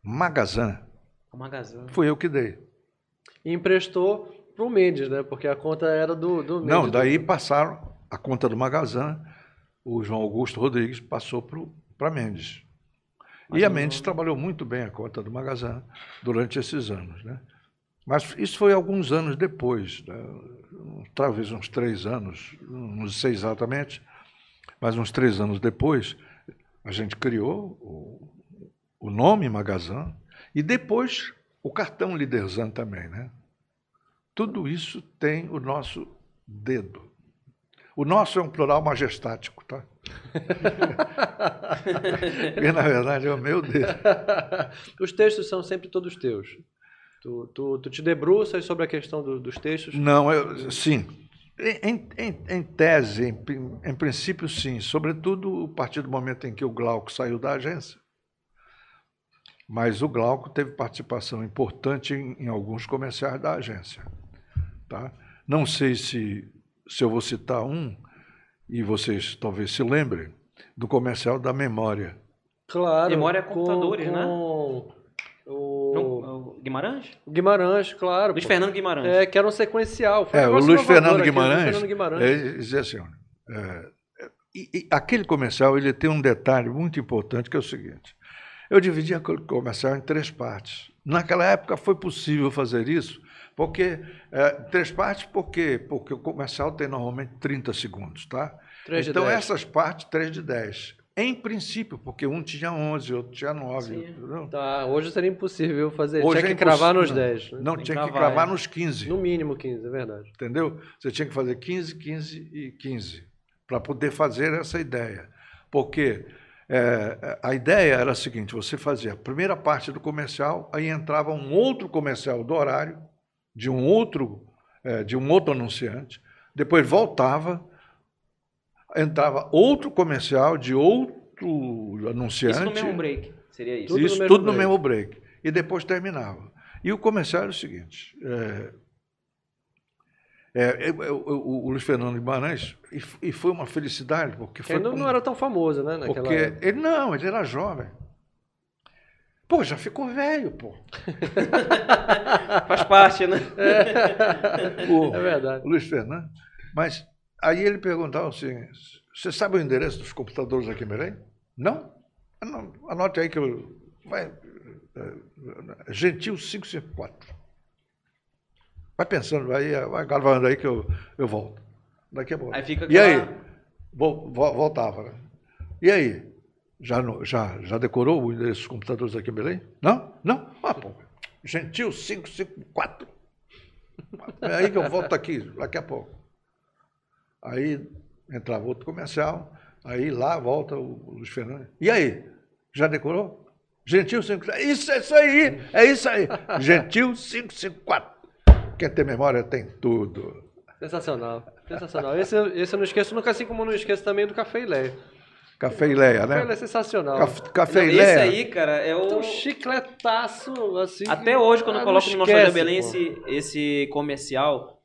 Magazan, O Magazan. fui eu que dei. E emprestou pro Mendes, né? Porque a conta era do, do Mendes. Não, daí passaram a conta do Magazan, o João Augusto Rodrigues passou para Mendes. Mas e a não- Mendes trabalhou muito bem a conta do Magazan durante esses anos. Né? Mas isso foi alguns anos depois, né? talvez uns três anos, não sei exatamente, mas uns três anos depois, a gente criou o, o nome Magazan e depois o cartão Liderzan também. Né? Tudo isso tem o nosso dedo. O nosso é um plural majestático, tá? Porque, na verdade, é o meu dedo. Os textos são sempre todos teus. Tu, tu, tu te debruças sobre a questão do- dos textos. Não, eu, sim. Em, em- em tese, em, em princípio, sim. Sobretudo a partir do momento em que o Glauco saiu da agência. Mas o Glauco teve participação importante em, em alguns comerciais da agência. Tá? Não sei se, se eu vou citar um, e vocês talvez se lembrem, do comercial da memória. Claro. Memória é com- computadores, né? com O, Não, o Guimarães? o Guimarães, claro. Luiz pô. Fernando Guimarães. É, que era um sequencial. Foi É, o Luiz Fernando aqui, o Luiz Guimarães, Fernando Guimarães. ele dizia assim, é, e- e aquele comercial ele tem um detalhe muito importante que é o seguinte: Eu dividia aquele comercial em três partes. Naquela época foi possível fazer isso, porque é, três partes, por quê? Porque o comercial tem normalmente 30 segundos, tá? Três de então dez. essas partes, 3 de 10. Em princípio, porque um tinha 11, outro tinha 9. Sim. entendeu? Tá, hoje seria impossível fazer. Hoje tinha é que cravar nos impossível. 10. né? Não, Tem tinha que que cravar, cravar é. nos 15. No mínimo 15, é verdade. Entendeu? Você tinha que fazer 15, 15 e 15 para poder fazer essa ideia. Porque é, a ideia era a seguinte: você fazia a primeira parte do comercial, aí entrava um outro comercial do horário, de um outro, é, de um outro anunciante, depois voltava, entrava outro comercial de outro anunciante. Isso no mesmo break. Seria isso. Tudo no Isso mesmo tudo no break. mesmo break. E depois terminava. E o comercial era o seguinte: é, é, eu- eu- o, o Luiz Fernando Guimarães, e, e foi uma felicidade, porque Que foi. ainda com- não era tão famoso, né? Naquela porque época. ele não, ele era jovem. Pô, já ficou velho, pô. Faz parte, né? O, É verdade. Luiz Fernando. Mas aí ele perguntava assim: você sabe o endereço dos computadores aqui em Belém? Não? Anote aí que eu. Vai, é, é, Gentil 554. Vai pensando, vai, vai gravando aí que eu, eu volto. Daqui a pouco. Aí fica E aí? voltava. né? E aí? Já, já, já decorou o endereço dos computadores aqui em Belém? Não? Não? Ah, pô. Gentil 554. É aí que eu volto aqui, daqui a pouco. Aí entrava outro comercial, aí lá volta o Luiz Fernando. E aí? Já decorou? Gentil 554. Isso, é isso aí, é isso aí. Gentil 554. Quem tem memória tem tudo. Sensacional. Sensacional. Esse, esse eu não esqueço nunca, assim como eu não esqueço também do Café e Leia. Café e Leia, Café Leia é né? sensacional. Caf- Café Não, e esse Leia. aí, cara, é o. Então, chicletaço, assim. Até hoje, quando Ah, eu não coloco no Nostalgia esquece, Belém esse, esse comercial,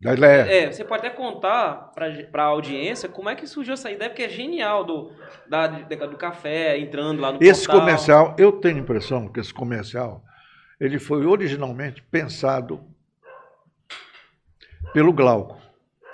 Da Leia. é, você pode até contar pra, pra audiência como é que surgiu essa ideia, porque é genial do, da, da- do café entrando lá no Esse portal. comercial, eu tenho a impressão que esse comercial, ele foi originalmente pensado pelo Glauco.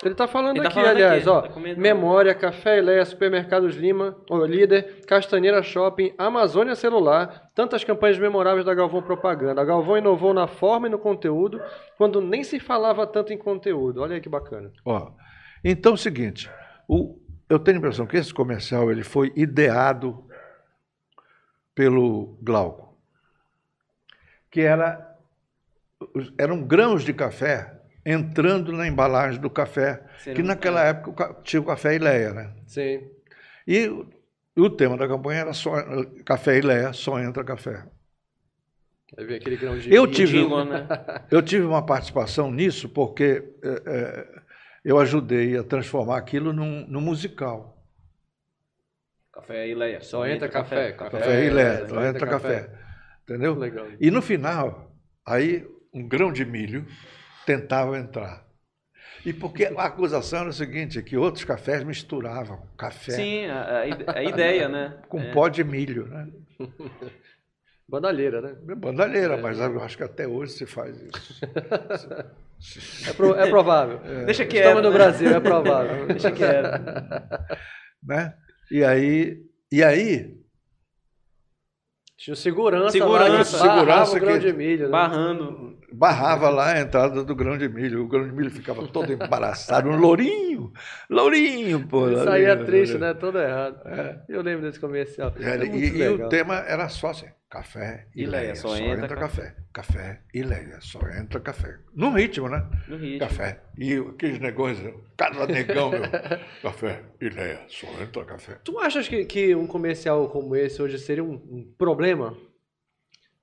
Ele tá falando Ele tá aqui, falando aliás, aqui, ó. tá. Memória, Café e Leia, Supermercados Lima, o Líder, Castanheira Shopping, Amazônia Celular, tantas campanhas memoráveis da Galvão Propaganda. A Galvão inovou na forma e no conteúdo, quando nem se falava tanto em conteúdo. Olha aí que bacana. Ó, então é o seguinte, o- eu tenho a impressão que esse comercial ele foi ideado pelo Glauco, que era, eram grãos de café entrando na embalagem do café, Será que naquela época o ca- tinha o café Ileia, né? Sim. E o- tema da campanha era só café Ileia, só entra café. Vem aquele grão de Eu tive- né? Eu tive uma participação nisso porque é, é, eu ajudei a transformar aquilo num, num musical. Café e Leia. Só entra café, Café, café, e é, Ileia, só entra entra café. café. Entendeu? Legal. E no final, aí um grão de milho tentava entrar. E porque a acusação era o seguinte, que outros cafés misturavam café Sim, a, a ide- a ideia, né? com É. pó de milho, né? Bandalheira, né? Bandalheira, mas eu acho que até hoje se faz isso. É, pro- é provável. Deixa Estamos quieto. no né? Brasil, é provável. Deixa quieto. né? E aí, e aí Tinha segurança, Segurança. lá, que Segurança barrava o grão que- de milho. Né? Barrando. Barrava lá a entrada do grão de milho. O grão de milho ficava todo embaraçado, um lourinho, lourinho, pô. Aí é triste, né? Todo errado. É. Eu lembro desse comercial. E, É e- e o tema era só assim, café e, E Leia, leia, só só, entra entra, café. café e leia, só entra café. No ritmo, né? No ritmo. Café. E aqueles negócios, cada negão, meu, café e leia, só entra café. Tu achas que, que um comercial como esse hoje seria um, um problema?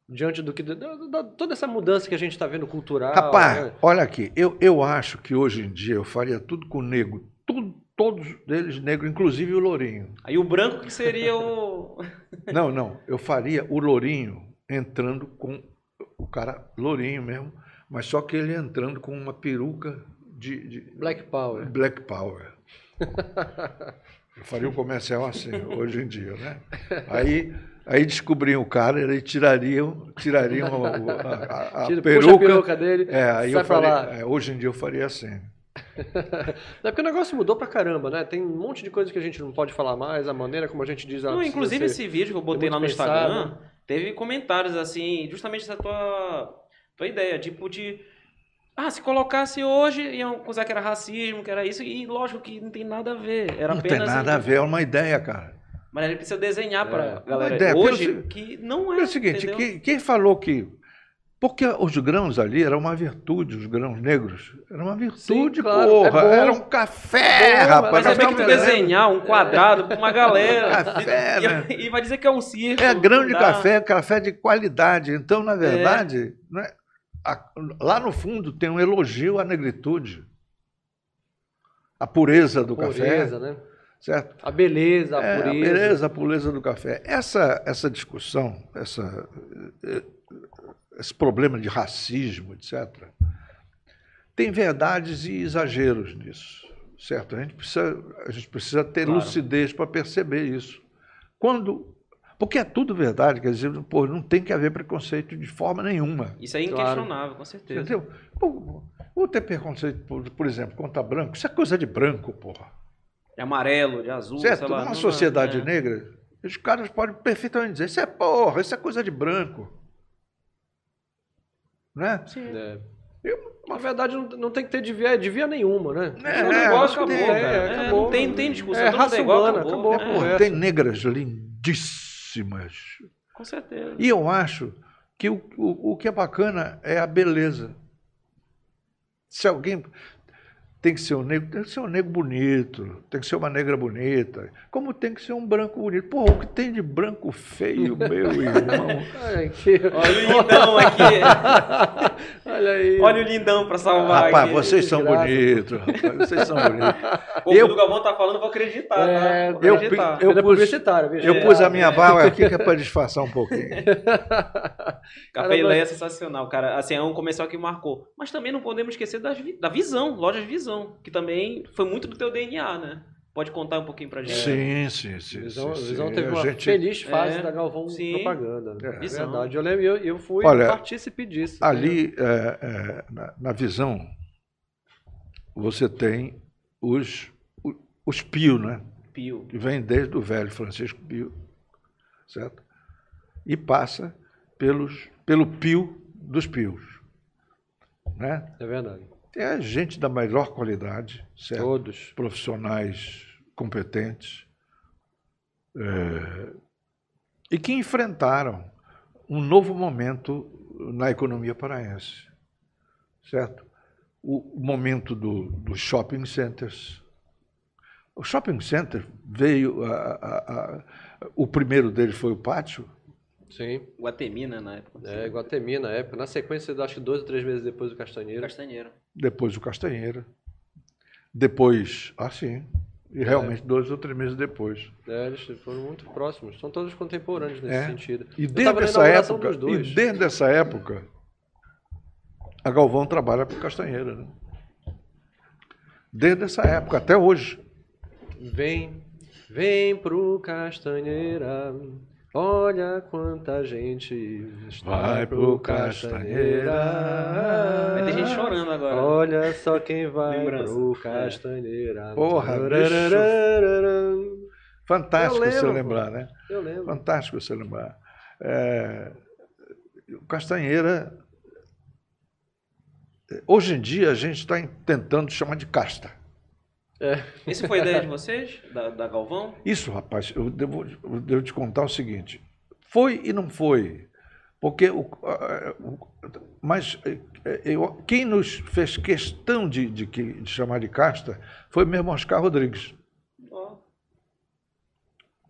Diante do que. Da, da- toda essa mudança que a gente está vendo cultural. Rapaz, né? olha aqui, eu, eu acho que hoje em dia eu faria tudo com negro, tudo, todos eles negro, inclusive o lourinho. Aí o branco que seria o. Não, não, eu faria o lourinho entrando com o cara lourinho mesmo, mas só que ele entrando com uma peruca de, de Black Power. Black Power. Eu faria um comercial assim, hoje em dia, né? Aí, aí descobriam o cara, ele tirariam, tirariam a, a- a- a Tira, puxa peruca. a peruca dele. É, aí sai eu faria, lá. é, hoje em dia eu faria assim. É porque o negócio mudou pra caramba, né? Tem um monte de coisa que a gente não pode falar mais, a maneira como a gente diz. Não, inclusive ser- esse vídeo que eu botei lá no pensado. Instagram, teve comentários assim, justamente essa tua, tua ideia, tipo de. Ah, se colocasse hoje, iam acusar que era racismo, que era isso, e lógico que não tem nada a ver. Era Não tem apenas. nada a ver, é uma ideia, cara. Mas a gente precisa desenhar pra É. galera ideia, hoje pelo- que não é. É o seguinte, que- quem falou que. Porque os grãos ali eram uma virtude, os grãos negros. Era uma virtude, claro, porra. é. Era um café, É bom, rapaz. Mas você vê que desenhar um quadrado pra uma galera Café, e, né? e vai dizer que é um círculo. É grão de dá. café, café de qualidade. Então, na verdade, né, a- lá no fundo tem um elogio à negritude. A pureza do Pureza, café, né? Certo? A beleza, a É, a pureza. beleza, a pureza do café. Essa, essa discussão, essa, eh, esse problema de racismo, etc., tem verdades e exageros nisso, certo? A gente precisa, a gente precisa ter Claro. lucidez para perceber isso. Quando. Porque é tudo verdade, quer dizer, pô, não tem que haver preconceito de forma nenhuma. Isso é Claro. inquestionável, com certeza. Entendeu? Pô, vou ter preconceito, por, por exemplo, contra branco. Isso é coisa de branco, porra. De amarelo, de azul, Certo? sei lá. Numa sociedade é. negra, os caras podem perfeitamente dizer, isso é porra, isso é coisa de branco. Né? É. Eu- Na verdade, não, não tem que ter devia, devia nenhuma, né? É, Esse é, negócio não acabou, tem, é, É, acabou. não tem, não tem discussão. É raça igual, humana, acabou. acabou. É, tem negras lindíssimas. Com certeza. E eu acho que o, o, o que é bacana é a beleza. Se alguém. Tem que ser um negro, tem que ser um negro bonito, tem que ser uma negra bonita, como tem que ser um branco bonito. Porra, o que tem de branco feio, meu irmão? Ai, que- Olha o lindão aqui. Olha aí. Olha o lindão pra salvar Rapaz, aqui. vocês são bonitos, rapaz, vocês são bonitos. O eu- do Galvão tá falando, vou acreditar, É, tá? Vou eu- acreditar. eu- Ele é pus-. Eu pus a minha é. barba aqui que é para disfarçar um pouquinho. Café Leia é sensacional, cara. Assim, é um comercial que marcou. Mas também não podemos esquecer das da visão, lojas Visão, que também foi muito do teu DNA, né? Pode contar um pouquinho pra gente? Sim, sim, sim. Visão, sim, Visão teve uma gente- feliz fase É, da Galvão sim. Propaganda. É. É Visão. verdade. Eu lembro, eu, eu fui Olha, partícipe disso. né? Ali, é, é, na, na visão, você tem os, o- os Pio, né? Pio. que vem desde o velho Francisco Pio, certo? E passa pelos, pelo Pio dos Pios. Né? É verdade. É gente da melhor qualidade, certo? Todos. profissionais competentes é, e que enfrentaram um novo momento na economia paraense, certo? O, momento do, dos shopping centers. O shopping center veio, a- a- a- o primeiro dele foi o pátio, Sim. Guatemi, né, na época. É, Guatemi na época. Na sequência, acho que dois ou três meses depois do Castanheira. Castanheiro. depois o Castanheira, depois, ah sim, e realmente dois ou três meses depois. É, eles foram muito próximos. São todos contemporâneos nesse É. sentido. E desde essa época, dos dois. e desde essa época, a Galvão trabalha para Castanheira, né? Desde essa época até hoje. Vem, vem pro Castanheira. Olha quanta gente está Vai pro Castanheira. Vai ter gente chorando agora. Olha só quem vai Lembrança. pro Castanheira. Porra, Tararararam. Fantástico você lembrar, né? Eu lembro. Fantástico você lembrar. É, o Castanheira. Hoje em dia a gente está tentando chamar de casta. Esse foi a ideia de vocês? Da, da Galvão? Isso, rapaz, eu devo, eu devo te contar o seguinte: foi e não foi. Porque o, mas eh, eh, eu- quem nos fez questão de, de de chamar de casta foi mesmo Oscar Rodrigues,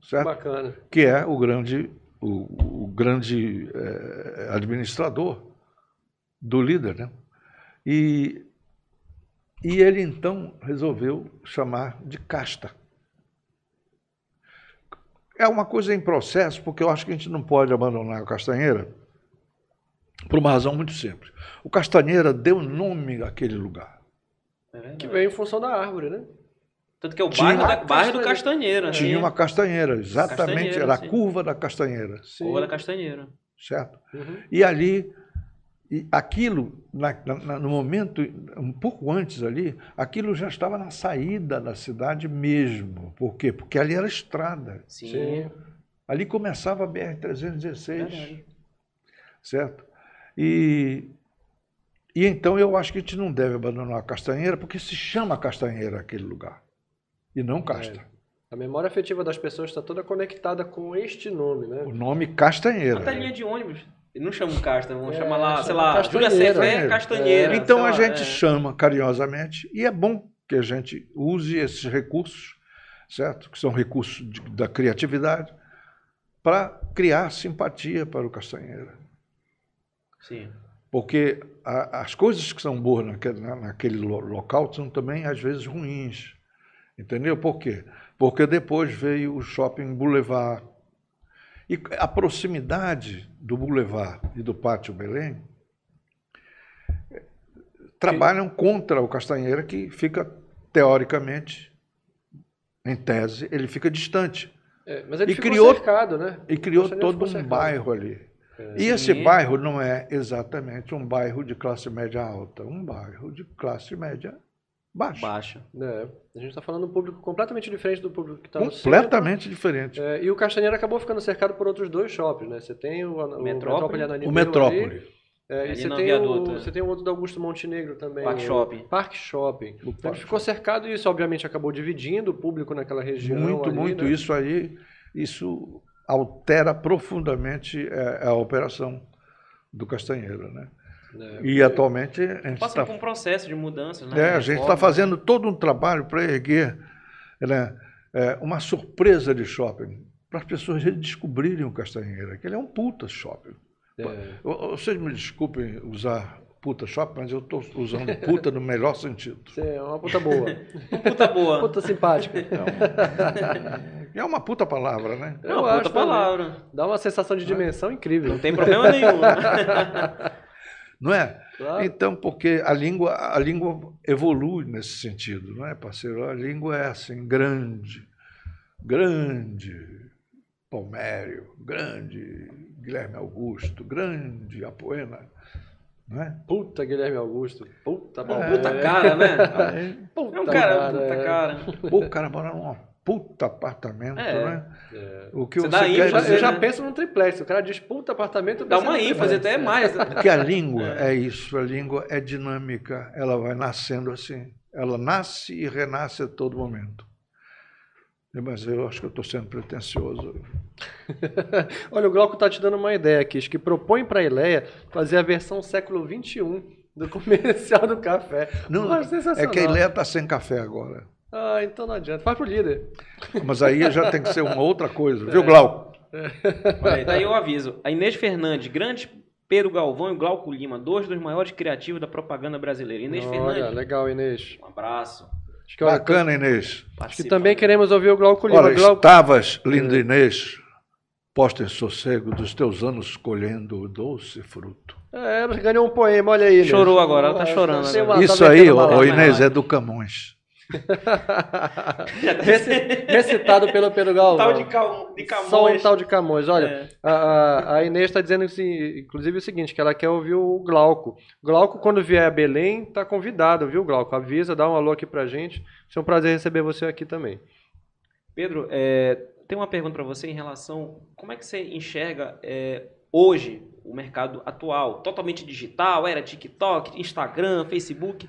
certo? Bacana. que é o grande, o, o grande eh, administrador do líder. Né? E, e ele então resolveu chamar de casta. É uma coisa em processo, porque eu acho que a gente não pode abandonar a Castanheira por uma razão muito simples. O Castanheira deu nome àquele lugar. é. Que veio em função da árvore, né? Tanto que é o Tinha bairro, da, bairro do castanheira. Né? Tinha uma castanheira, exatamente, Castanheira, era a sim. curva da castanheira, Sim. Rua da Castanheira. certo? Uhum. E ali, E aquilo, na- na- no momento, um pouco antes ali, aquilo já estava na saída da cidade mesmo. Por quê? Porque ali era estrada. Sim. Ali começava a BR-316. Verdade. Certo? E, e então eu acho que a gente não deve abandonar a Castanheira, porque se chama Castanheira aquele lugar. E não Casta. A memória afetiva das pessoas está toda conectada com este nome, né? O nome Castanheira. Até linha de ônibus. Não chama Casta, vamos É, chamar lá, sei lá, Júlia Castanheira. Cefé Castanheira. Então a lá, gente é. chama carinhosamente, e é bom que a gente use esses recursos, certo? Que são recursos de- da criatividade, para criar simpatia para o Castanheira. Sim. Porque a- as coisas que são boas naquele, na- naquele lo- local são também, às vezes, ruins. Entendeu? Por quê? Porque depois veio o shopping Boulevard. E a proximidade do Boulevard e do Pátio Belém eh, trabalham contra o Castanheira, que fica, teoricamente, em tese, ele fica distante. É, mas ele E criou- cercado, né? E criou todo um cercado. bairro ali. E esse bairro não é exatamente um bairro de classe média alta, um bairro de classe média baixa. Baixa. É, a gente está falando de um público completamente diferente do público que está no centro. Completamente diferente. É, e o Castanheira acabou ficando cercado por outros dois shoppings, né? Você tem o, o Metrópole. O Metrópole. é, e você tem, viaduto, o, né? você tem o outro do Augusto Montenegro também. Park o Shopping. Park Shopping. Então, Park ele ficou cercado e isso obviamente acabou dividindo o público naquela região. Muito, ali, muito. né? Isso aí, isso altera profundamente é, a operação do Castanheira. Né? É. E atualmente a gente Passa está por um processo de mudança, né? É, a gente está fazendo todo um trabalho para erguer né, é, uma surpresa de shopping, para as pessoas redescobrirem o Castanheira, que ele é um puta shopping. É. Vocês me desculpem usar puta shopping, mas eu estou usando puta no melhor sentido. Você é uma puta boa. Puta boa. puta simpática. É uma puta palavra, né? É Eu uma puta acho também. palavra. Dá uma sensação de dimensão incrível. Não tem problema nenhum. Não é? Claro. Então, porque a língua, a língua evolui nesse sentido, não é, parceiro? A língua é assim, grande, grande Palmério, grande Guilherme Augusto, grande Apoena, não é? Puta Guilherme Augusto. Puta bom. Puta cara, né? Aí, Puta É um cara, puta é. cara. pô, o cara mora num puta apartamento, É. né? É. O que Você você, dá quer já, dizer, eu já né? penso num triplex. O cara diz puta apartamento. Dá uma ênfase até mais. Porque a língua é isso, a língua é dinâmica, ela vai nascendo assim. Ela nasce e renasce a todo momento. Mas eu acho que eu estou sendo pretencioso. Olha, o Glauco tá te dando uma ideia aqui. Que propõe para a Ileia fazer a versão século XXI do comercial do café. Não, Pô, sensacional. é que a Ileia está sem café agora. Ah, então não adianta. Faz pro líder. Mas aí já tem que ser uma outra coisa, É. viu, Glauco? Olha aí, tá o aviso. A Inês Fernandes, grande Pedro Galvão e Glauco Lima, dois dos maiores criativos da propaganda brasileira. Inês Olha, Fernandes, legal, Inês. um abraço. Acho que, olha, Bacana, Inês. acho que também queremos ouvir o Glauco Lima. Olha, Glauco... estavas, linda Inês, posta em sossego dos teus anos colhendo o doce fruto. É, ganhou um poema, olha aí. Inês. Chorou agora, ela tá chorando agora. Isso aí, ô, Inês, é do Camões. Reci- Recitado pelo Pedro Galvão. Tal de, Cal... de Só um Camões. tal de Camões. Olha, É. a, a- Inês está dizendo, assim, inclusive, o seguinte, que ela quer ouvir o Glauco. Glauco, quando vier a Belém, está convidado, viu, Glauco? Avisa, dá um alô aqui pra gente. Vai ser um prazer receber você aqui também. Pedro, é, tem uma pergunta para você em relação. Como é que você enxerga é, hoje o mercado atual? Totalmente digital? Era TikTok, Instagram, Facebook?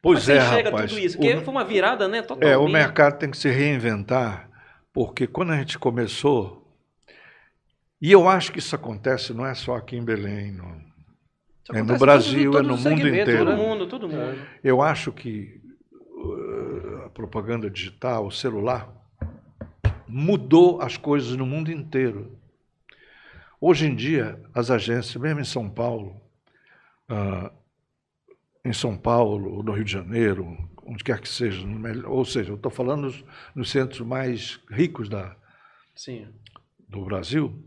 Pois você é, enxerga rapaz. tudo isso? O- Porque foi uma virada, né? Totalmente. É, o mercado tem que se reinventar, porque quando a gente começou, e eu acho que isso acontece não é só aqui em Belém, não. É no acontece em Brasil, todos- é no mundo inteiro. Todo mundo, todo mundo. Eu acho que uh, a propaganda digital, o celular, mudou as coisas no mundo inteiro. Hoje em dia, as agências, mesmo em São Paulo, ah, em São Paulo, no Rio de Janeiro, onde quer que seja, ou seja, eu estou falando nos, nos centros mais ricos da, Sim. do Brasil,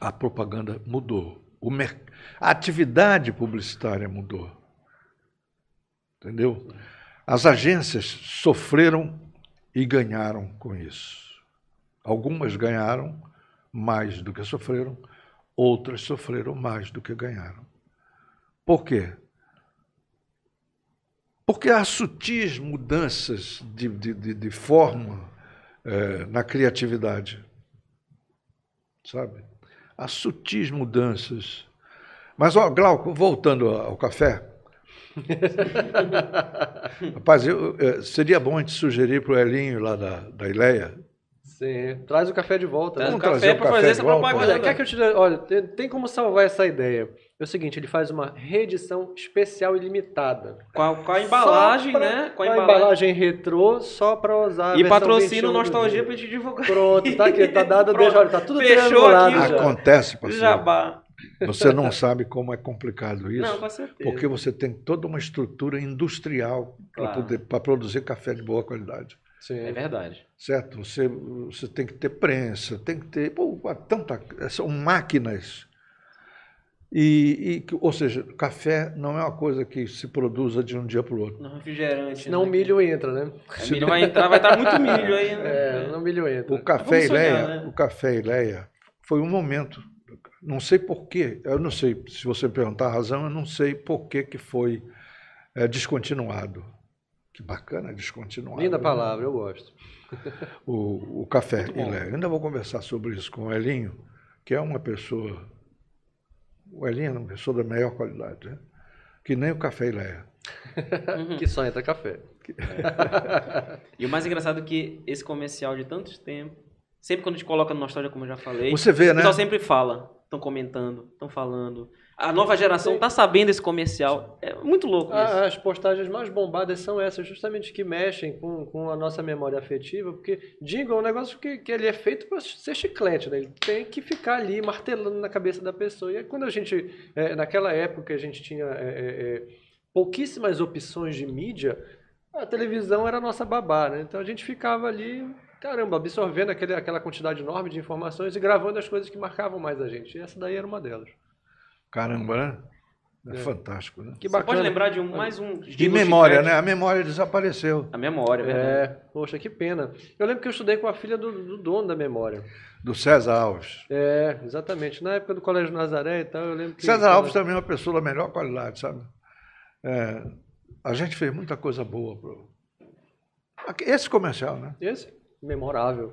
a propaganda mudou. O mer... A atividade publicitária mudou. Entendeu? As agências sofreram e ganharam com isso. Algumas ganharam mais do que sofreram, outras sofreram mais do que ganharam. Por quê? Porque há sutis mudanças de, de, de, de forma eh, na criatividade. Sabe? Há sutis mudanças. Mas, ó, Glauco, voltando ao café. Rapaz, eu, eh, seria bom a gente sugerir para o Elinho lá da, da Ileia. Sim, traz o café de volta. Traz né? o café café fazer essa propaganda. Olha, quer que eu te dê- olha, tem, tem como salvar essa ideia. É o seguinte, ele faz uma reedição especial e limitada. Com a, com a embalagem, pra- né? Com a embalagem retrô, só para usar E patrocina 21 o Nostalgia dia. pra gente divulgar. Pronto, tá aqui, tá dado, deixa, olha, tá tudo Fechou aqui, já. Acontece, parceiro. Jabá. Você não sabe como é complicado isso. Não, com certeza. Porque você tem toda uma estrutura industrial para Claro. poder para produzir café de boa qualidade. Sim. É verdade. Certo? Você, você tem que ter prensa, tem que ter. Pô, tanta, são máquinas. E, e ou seja, café não é uma coisa que se produza de um dia para o outro. Não refrigerante. Senão o né? milho entra, né? É, milho vai entrar, vai estar muito milho aí, né? É, não o milho entra. O café Vamos sonhar, Ileia, né? o café Ileia foi um momento, não sei porquê, eu não sei, se você me perguntar a razão, eu não sei por que que foi eh, descontinuado. Que bacana, descontinuado. Linda né? palavra, eu gosto. O, o café. Eu ainda vou conversar sobre isso com o Elinho, que é uma pessoa, o Elinho é uma pessoa da melhor qualidade, né? que nem o café Ileia. Uhum. Que só entra café. E o mais engraçado é que esse comercial de tantos tempos, sempre quando a gente coloca no Nostalgia, como eu já falei, Você vê, o né? pessoal sempre fala, estão comentando, estão falando. A nova geração tá sabendo esse comercial. É muito louco isso. As postagens mais bombadas são essas, justamente que mexem com, com a nossa memória afetiva, porque jingle é um negócio que, que ele é feito para ser chiclete, né? Ele tem que ficar ali martelando na cabeça da pessoa. E aí, quando a gente, é, naquela época, a gente tinha é, é, é, pouquíssimas opções de mídia, a televisão era a nossa babá, né? Então a gente ficava ali, caramba, absorvendo aquele, aquela quantidade enorme de informações e gravando as coisas que marcavam mais a gente. E essa daí era uma delas. Caramba, né? É, É. fantástico, né? Que Você bacana. pode lembrar de um, mais um... De memória, né? A memória desapareceu. A memória, verdade. É, poxa, que pena. Eu lembro que eu estudei com a filha do, do dono da memória. Do César Alves. É, exatamente. Na época do Colégio Nazaré e tal, eu lembro que. César Alves também é uma pessoa da melhor qualidade, sabe? É, a gente fez muita coisa boa. Pro... Esse comercial, né? Esse? Memorável.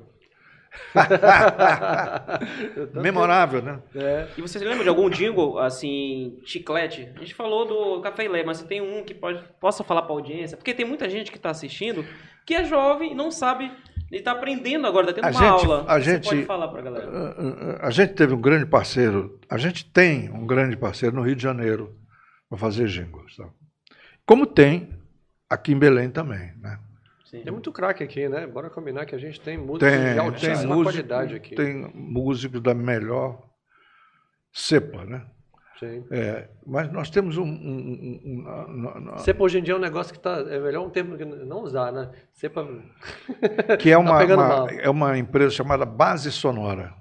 Memorável, né? É. E você se lembra de algum jingle, assim, chiclete? A gente falou do Café e Lé, mas você tem um que pode, possa falar pra audiência? Porque tem muita gente que está assistindo que é jovem e não sabe, ele está aprendendo agora, está tendo A uma gente- aula. a você gente- pode falar galera. A- a- A gente teve um grande parceiro, a gente tem um grande parceiro no Rio de Janeiro para fazer jingles. Tá? Como tem aqui em Belém também, né? Sim. Tem muito craque aqui, né? Bora combinar que a gente tem música Tem, de tem altíssima músico, qualidade aqui. tem músicos da melhor cepa, né? Sim. É, mas nós temos um, um- um- um- na- Cepa hoje em dia é um negócio que tá. É melhor um termo que não usar, né? Cepa. que é uma, pegando uma- é uma empresa chamada Base Sonora,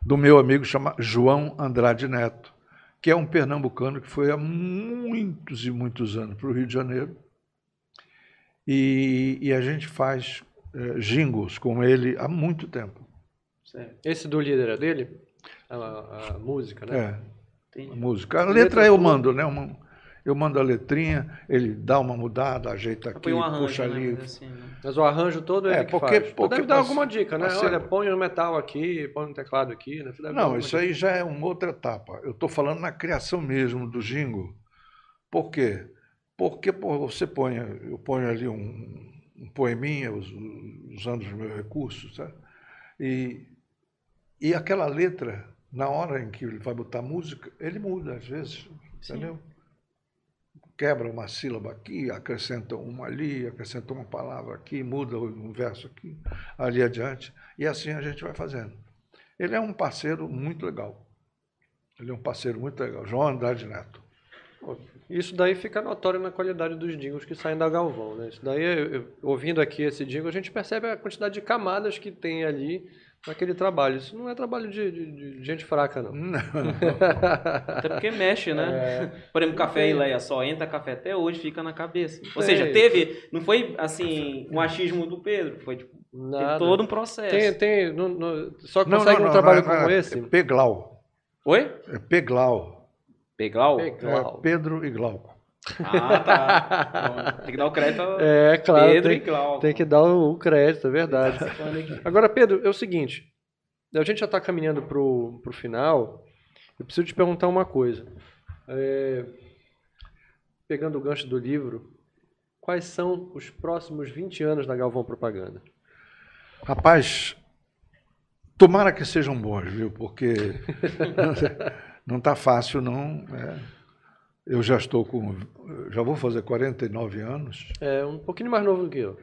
do meu amigo chama João Andrade Neto, que é um pernambucano que foi há muitos e muitos anos para o Rio de Janeiro. E, e a gente faz eh, jingles com ele há muito tempo. Certo. Esse do líder é dele? A, a música, né? É, a música. A Letra letra eu mando, né? Uma- eu mando a letrinha, ele dá uma mudada, ajeita aqui, um arranjo, puxa né? ali. mas assim, né? Mas o arranjo todo é É, ele que porque- faz. Porque deve dar alguma dica, né? parceiro- Olha, põe no metal aqui, põe no teclado aqui, né? Não, isso aí já é uma outra etapa. Eu estou falando na criação mesmo do jingle. Por quê? Porque pô, você põe, eu ponho ali um, um poeminha, us- usando os meus recursos, sabe? E, e aquela letra, na hora em que ele vai botar música, ele muda às vezes, entendeu? Quebra uma sílaba aqui, acrescenta uma ali, acrescenta uma palavra aqui, muda um verso aqui, ali adiante, e assim a gente vai fazendo. Ele é um parceiro muito legal. Ele é um parceiro muito legal. João Andrade Neto. Isso daí fica notório na qualidade dos jingles que saem da Galvão, né? Isso daí, eu- ouvindo aqui esse jingle, a gente percebe a quantidade de camadas que tem ali naquele trabalho. Isso não é trabalho de, de- de gente fraca, não. Não. Até porque mexe, né? É. Por exemplo, café e Leia só entra café até hoje, fica na cabeça. Ou seja, teve. Não foi assim, um achismo do Pedro. Foi tipo, todo um processo. Tem, tem, não- não- só consegue não, um não, trabalho não é- como é esse. Peglau. Oi? É Peglau. Peglau? Peglau. É Pedro e Glauco. Ah, tá. Então, tem que dar o crédito ao É, claro, Pedro tem, e Glauco. tem que dar o, o crédito, é verdade. Agora, Pedro, é o seguinte, a gente já está caminhando para o final, eu preciso te perguntar uma coisa. É, pegando o gancho do livro, quais são os próximos 20 anos da Galvão Propaganda? Rapaz, tomara que sejam bons, viu? Porque não está fácil, não. é. Eu já estou com. Já vou fazer 49 anos. É um pouquinho mais novo do que eu.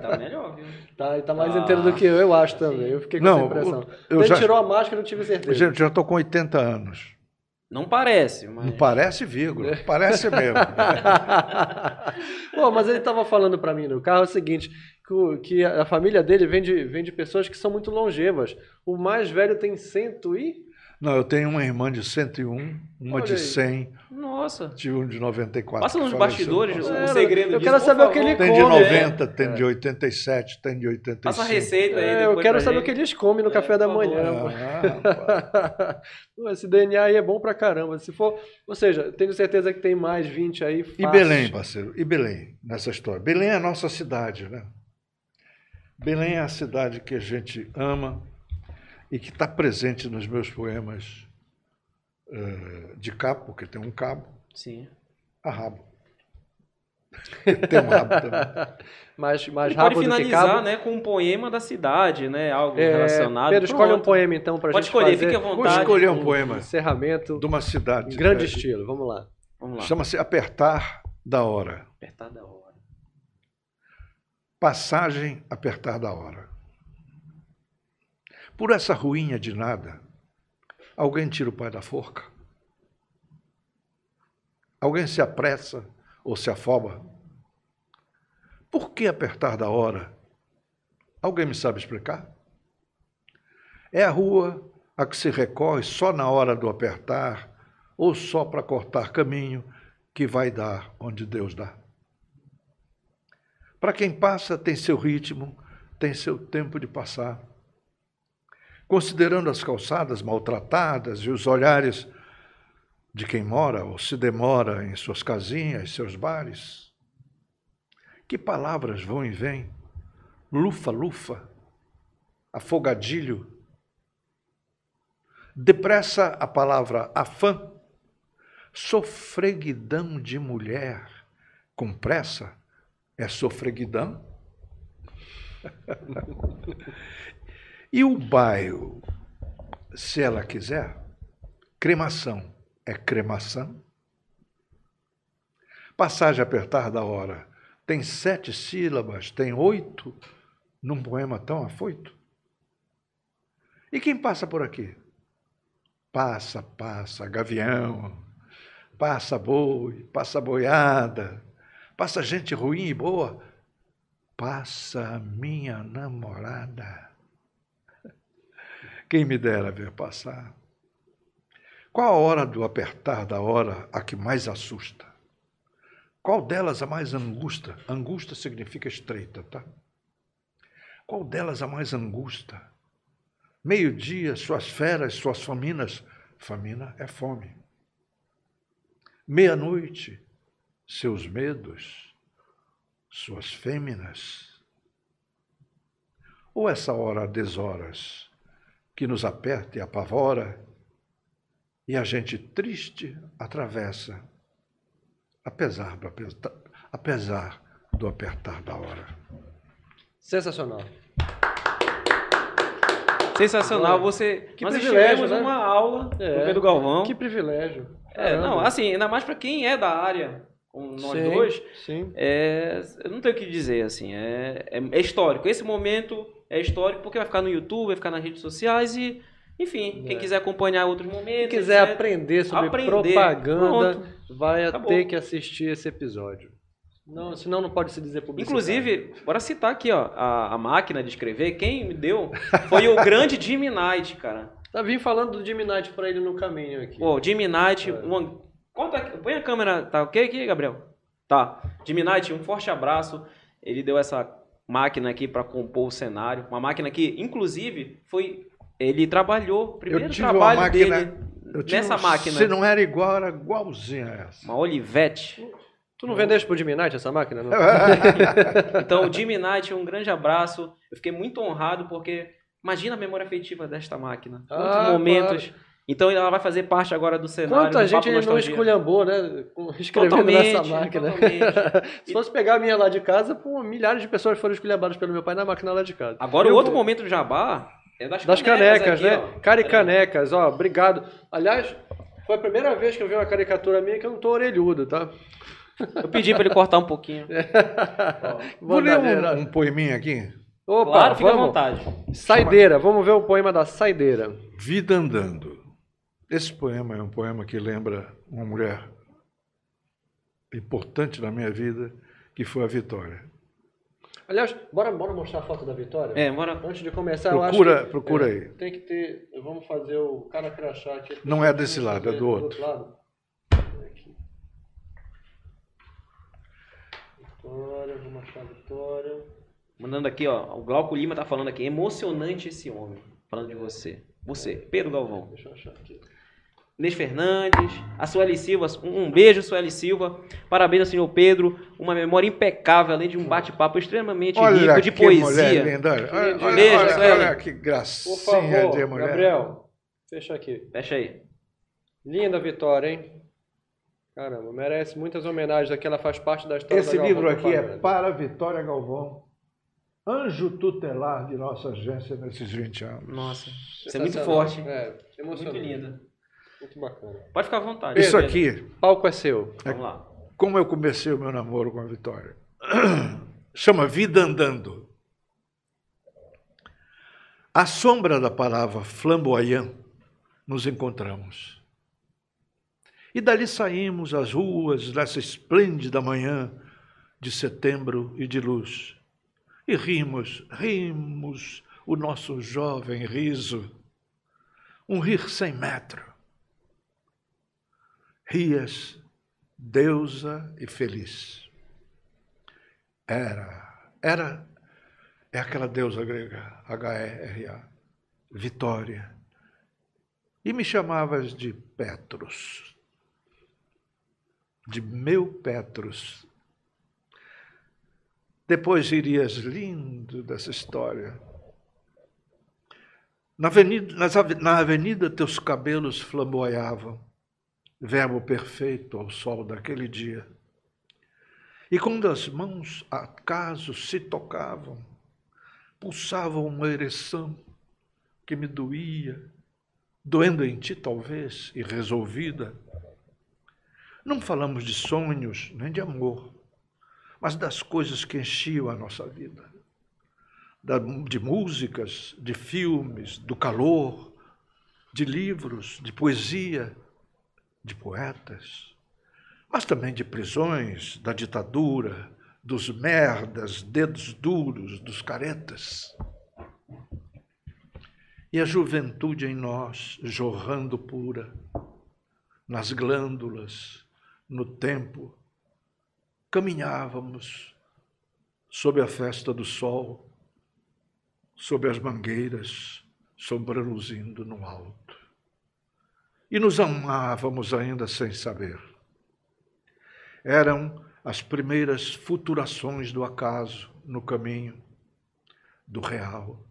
Tá melhor, viu? Tá, tá mais Ah, inteiro do que eu, eu acho também. Eu fiquei com Não, essa impressão. eu Ele já- tirou a máscara, eu não tive certeza. Gente, já estou com 80 anos. Não parece, mas. Não parece vírgula, parece mesmo. Pô, mas ele estava falando para mim no carro o seguinte, que, o- que a a família dele vem de, vem de pessoas que são muito longevas. O mais velho tem cento e... Não, eu tenho uma irmã de 101, uma Olha de aí. 100, Nossa. tive um de 94. Passa nos bastidores o. É, segredo eu disso, quero por saber o que ele Tem de come, 90, tem de 87, tem de 85. Passa a receita aí. É, eu quero saber o gente. que eles comem no É, café da manhã. Ah, Esse DNA aí é bom pra caramba. Se for, ou seja, tenho certeza que tem mais 20 aí. E fácil. Belém, parceiro? E Belém, nessa história? Belém é a nossa cidade, né? Belém é a cidade que a gente ama e que está presente nos meus poemas eh, de cabo, porque tem um cabo, Sim. a rabo. tem um rabo também. Mais, mais E pode finalizar, cabo. né, com um poema da cidade, né? Algo É, relacionado. Pedro, escolhe um Pronto. poema então pra Pode gente escolher, fazer fique à Vou vontade. escolher um poema encerramento de uma cidade. em grande eh, estilo. Vamos lá. Vamos lá. Chama-se Apertar da Hora. Apertar da hora. Passagem apertar da hora. Por essa ruinha de nada, alguém tira o pai da forca? Alguém se apressa ou se afoba? Por que apertar da hora? Alguém me sabe explicar? É a rua a que se recorre só na hora do apertar ou só para cortar caminho que vai dar onde Deus dá? Para quem passa, tem seu ritmo, tem seu tempo de passar. Considerando as calçadas maltratadas e os olhares de quem mora ou se demora em suas casinhas, seus bares. Que palavras vão e vêm? Lufa, lufa, afogadilho. Depressa a palavra afã, sofreguidão de mulher, com pressa é sofreguidão? e o bairro, se ela quiser, cremação é cremação? Passagem apertar da hora tem sete sílabas, tem oito num poema tão afoito? E quem passa por aqui? Passa, passa, gavião, passa boi, passa boiada, passa gente ruim e boa, passa minha namorada. Quem me dera ver passar. Qual a hora do apertar da hora a que mais assusta? Qual delas a mais angusta? Angusta significa estreita, tá? Qual delas a mais angusta? Meio-dia, suas feras, suas faminas. Famina é fome. Meia-noite, seus medos, suas fêminas. Ou essa hora deshoras que nos aperta e apavora e a gente triste atravessa, apesar do, aperta- apesar do apertar da hora. Sensacional. Sensacional, você. Que nós estivemos né? uma aula É. com Pedro Galvão. Que privilégio. É, não, assim, ainda mais pra quem é da área, como nós Sim, dois, Sim. é, eu não tenho o que dizer, assim, é, é, é histórico. Esse momento é histórico porque vai ficar no YouTube, vai ficar nas redes sociais e, enfim, quem É. quiser acompanhar outros momentos. Quem quiser etc. aprender sobre Aprender. propaganda, Pronto. vai Acabou. ter que assistir esse episódio. Não, senão não pode se dizer publicidade. Inclusive, bora citar aqui, ó, a, a máquina de escrever. Quem me deu foi o grande Jimmy Knight, cara. Tá vim falando do Jimmy Knight pra ele no caminho aqui. Pô, Jimmy Knight, É. uma... Conta, põe a câmera, tá ok aqui, Gabriel? Tá. Jimmy Knight, um forte abraço. Ele deu essa máquina aqui pra compor o cenário. Uma máquina que, inclusive, foi... Ele trabalhou, primeiro tive uma trabalho máquina- dele Eu tinha nessa um- máquina. Se não era igual, era igualzinha a essa. Uma Olivetti. Tu não vendeste pro Jimmy Knight essa máquina? Não? Então, o Jimmy Knight, um grande abraço. Eu fiquei muito honrado porque imagina a memória afetiva desta máquina. Quantos Ah, momentos. Então, ela vai fazer parte agora do cenário. Quanta do gente ele não esculhambou, né? Escrevendo Totalmente, nessa máquina. totalmente. Se fosse pegar a minha lá de casa, pô, milhares de pessoas foram esculhambadas pelo meu pai na máquina lá de casa. Agora, Eu o outro vou- momento do jabá é das, Das canecas, aqui, né? ó. Caricanecas, ó, obrigado. Aliás, foi a primeira vez que eu vi uma caricatura minha que eu não tô orelhudo, tá? Eu pedi pra ele cortar um pouquinho. Vou ler um, um poeminha aqui. Opa, claro, fica à vamos. vontade. Saideira, vamos ver o poema da Saideira. Vida Andando. Esse poema é um poema que lembra uma mulher importante na minha vida, que foi a Vitória. Aliás, bora, bora mostrar a foto da Vitória? É, bora. Antes de começar, eu acho Procura, que, procura é, aí. Tem que ter. Vamos fazer o cara crachá aqui. Não é desse lado, é do outro. fazer lado. Vitória, vamos achar a Vitória. Mandando aqui, ó. O Glauco Lima tá falando aqui. Emocionante esse homem. Falando de você. Você, Pedro Galvão. Deixa eu achar aqui. Inês Fernandes, a Sueli Silva, um um beijo, Sueli Silva. Parabéns ao senhor Pedro, uma memória impecável, além de um bate-papo extremamente rico de mulher poesia. linda. Olha, olha, beijo, olha, Sueli. olha que Por gracinha favor, de mulher. Gabriel, fecha aqui. Fecha aí. Linda Vitória, hein? Caramba, merece muitas homenagens aqui, ela faz parte da história Esse da livro aqui é para Vitória Galvão, anjo tutelar de nossa agência nesses 20 anos. Nossa, isso é muito forte. É, Muito emocionante. linda. Muito bacana. Pode ficar à vontade. Isso aqui, Palco é seu. Vamos lá. como eu comecei o meu namoro com a Vitória, chama Vida Andando. À sombra da palavra flamboyant, nos encontramos. E dali saímos às ruas nessa esplêndida manhã de setembro e de luz. E rimos, rimos o nosso jovem riso, um rir sem metro. Rias, deusa e feliz. Era, era, é aquela deusa grega, H-E-R-A, Vitória. E me chamavas de Petros, de meu Petros. Depois irias lindo dessa história. Na avenida, nas na avenida teus cabelos flamboiavam, verbo perfeito ao sol daquele dia. E quando as mãos acaso se tocavam, pulsava uma ereção que me doía, doendo em ti talvez, irresolvida. Não falamos de sonhos nem de amor, mas das coisas que enchiam a nossa vida. Da- de músicas, de filmes, do calor, de livros, de poesia, de poetas, mas também de prisões, da ditadura, dos merdas, dedos duros, dos caretas. E a juventude em nós, jorrando pura, nas glândulas, no tempo, caminhávamos sob a festa do sol, sob as mangueiras, sombreluzindo no alto. E nos amávamos ainda sem saber. Eram as primeiras futurações do acaso no caminho do real,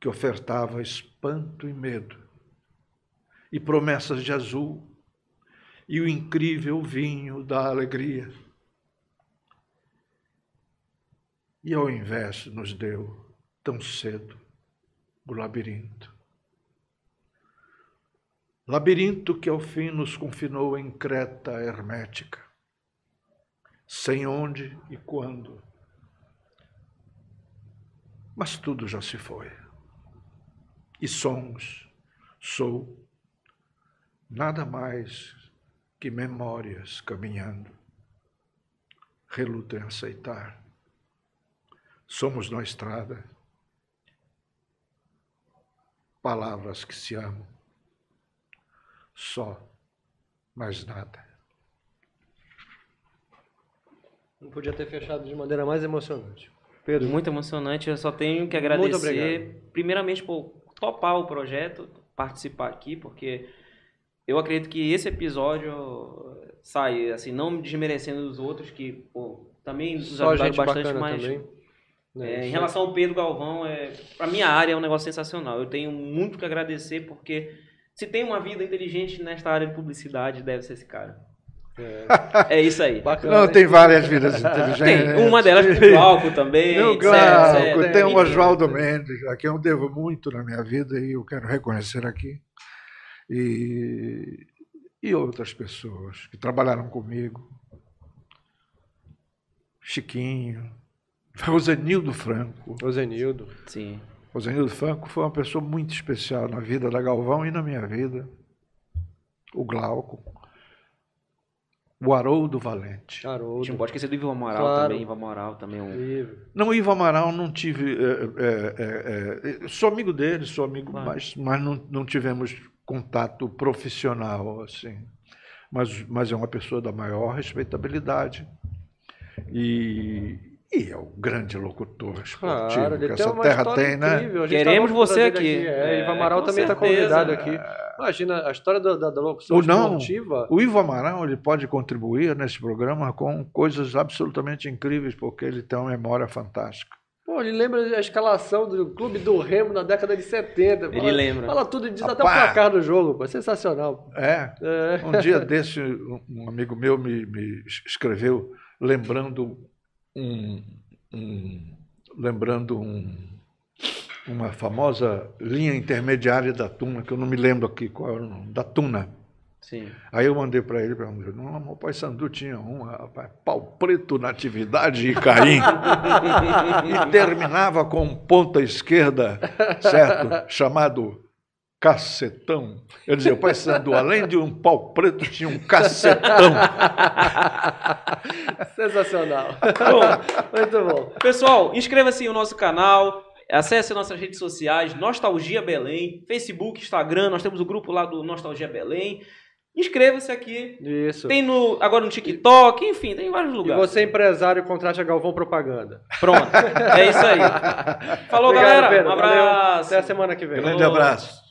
que ofertava espanto e medo, e promessas de azul, e o incrível vinho da alegria. E ao invés nos deu, tão cedo, o labirinto. Labirinto que ao fim nos confinou em creta hermética, sem onde e quando. Mas tudo já se foi. E somos, sou, nada mais que memórias caminhando. relutam em aceitar. Somos na estrada palavras que se amam. Só, mais nada. Não podia ter fechado de maneira mais emocionante. Pedro, Muito emocionante. Eu só tenho que agradecer, primeiramente, por topar o projeto, participar aqui, porque eu acredito que esse episódio sai, assim, não desmerecendo os outros, que pô, também nos só ajudaram gente bastante, bacana mas também. é, Né, em relação ao Pedro Galvão, é, para minha área é um negócio sensacional. Eu tenho muito que agradecer, porque se tem uma vida inteligente nesta área de publicidade, deve ser esse cara. É. É isso aí. Bacana. Não, hein? tem várias vidas inteligentes. Tem uma delas com o Glauco também. Tem o etc, Glauco, etc. tem o. Oswaldo Mendes, a quem eu devo muito na minha vida e eu quero reconhecer aqui. E, e outras pessoas que trabalharam comigo. Chiquinho, Rosenildo Franco. O Zenildo. Sim. Rosenildo Franco foi uma pessoa muito especial na vida da Galvão e na minha vida. O Glauco. O Haroldo Valente. A gente não Haroldo. pode esquecer do Ivo Amaral Claro. também. Ivo Amaral também é um... Não, Ivo Amaral não tive. é, é, é, é, sou amigo dele, sou amigo, Claro. mas, mas não, não tivemos contato profissional, assim. Mas, mas é uma pessoa da maior respeitabilidade. E, e é o grande locutor esportivo Claro, que essa terra tem, né? incrível. Queremos tá pra você ele aqui. É, É, Ivo Amaral com também está convidado aqui. Imagina, a história da, da, da locução Ou não. esportiva. O Ivo Amaral ele pode contribuir nesse programa com coisas absolutamente incríveis, porque ele tem uma memória fantástica. Pô, ele lembra a escalação do clube do Remo na década de 70. Ele Fala- lembra. Fala tudo, diz até o placar do jogo, pô. Sensacional. pô. É, É. Um dia desse, um- um amigo meu me, me escreveu lembrando um, um- lembrando um- uma famosa linha intermediária da Tuna, que eu não me lembro aqui qual era o nome, da Tuna. Sim. Aí eu mandei para ele, para ele, não, o Pai Sandu tinha um, rapaz, pau preto, natividade e Caim. e terminava com ponta esquerda, certo? Chamado cacetão. Eu dizia, o Pai Sandu, além de um pau preto, tinha um cacetão. Sensacional. Bom, Muito bom. pessoal, inscreva-se no nosso canal. Acesse nossas redes sociais, Nostalgia Belém, Facebook, Instagram, nós temos o grupo lá do Nostalgia Belém. Inscreva-se aqui. Isso. Tem no, agora no TikTok, enfim, tem em vários E lugares. você, empresário, contrate a Galvão Propaganda. Pronto. É isso aí. Falou, Obrigado, galera. Pedro. Um Valeu. abraço. Até a semana que vem. Grande abraço.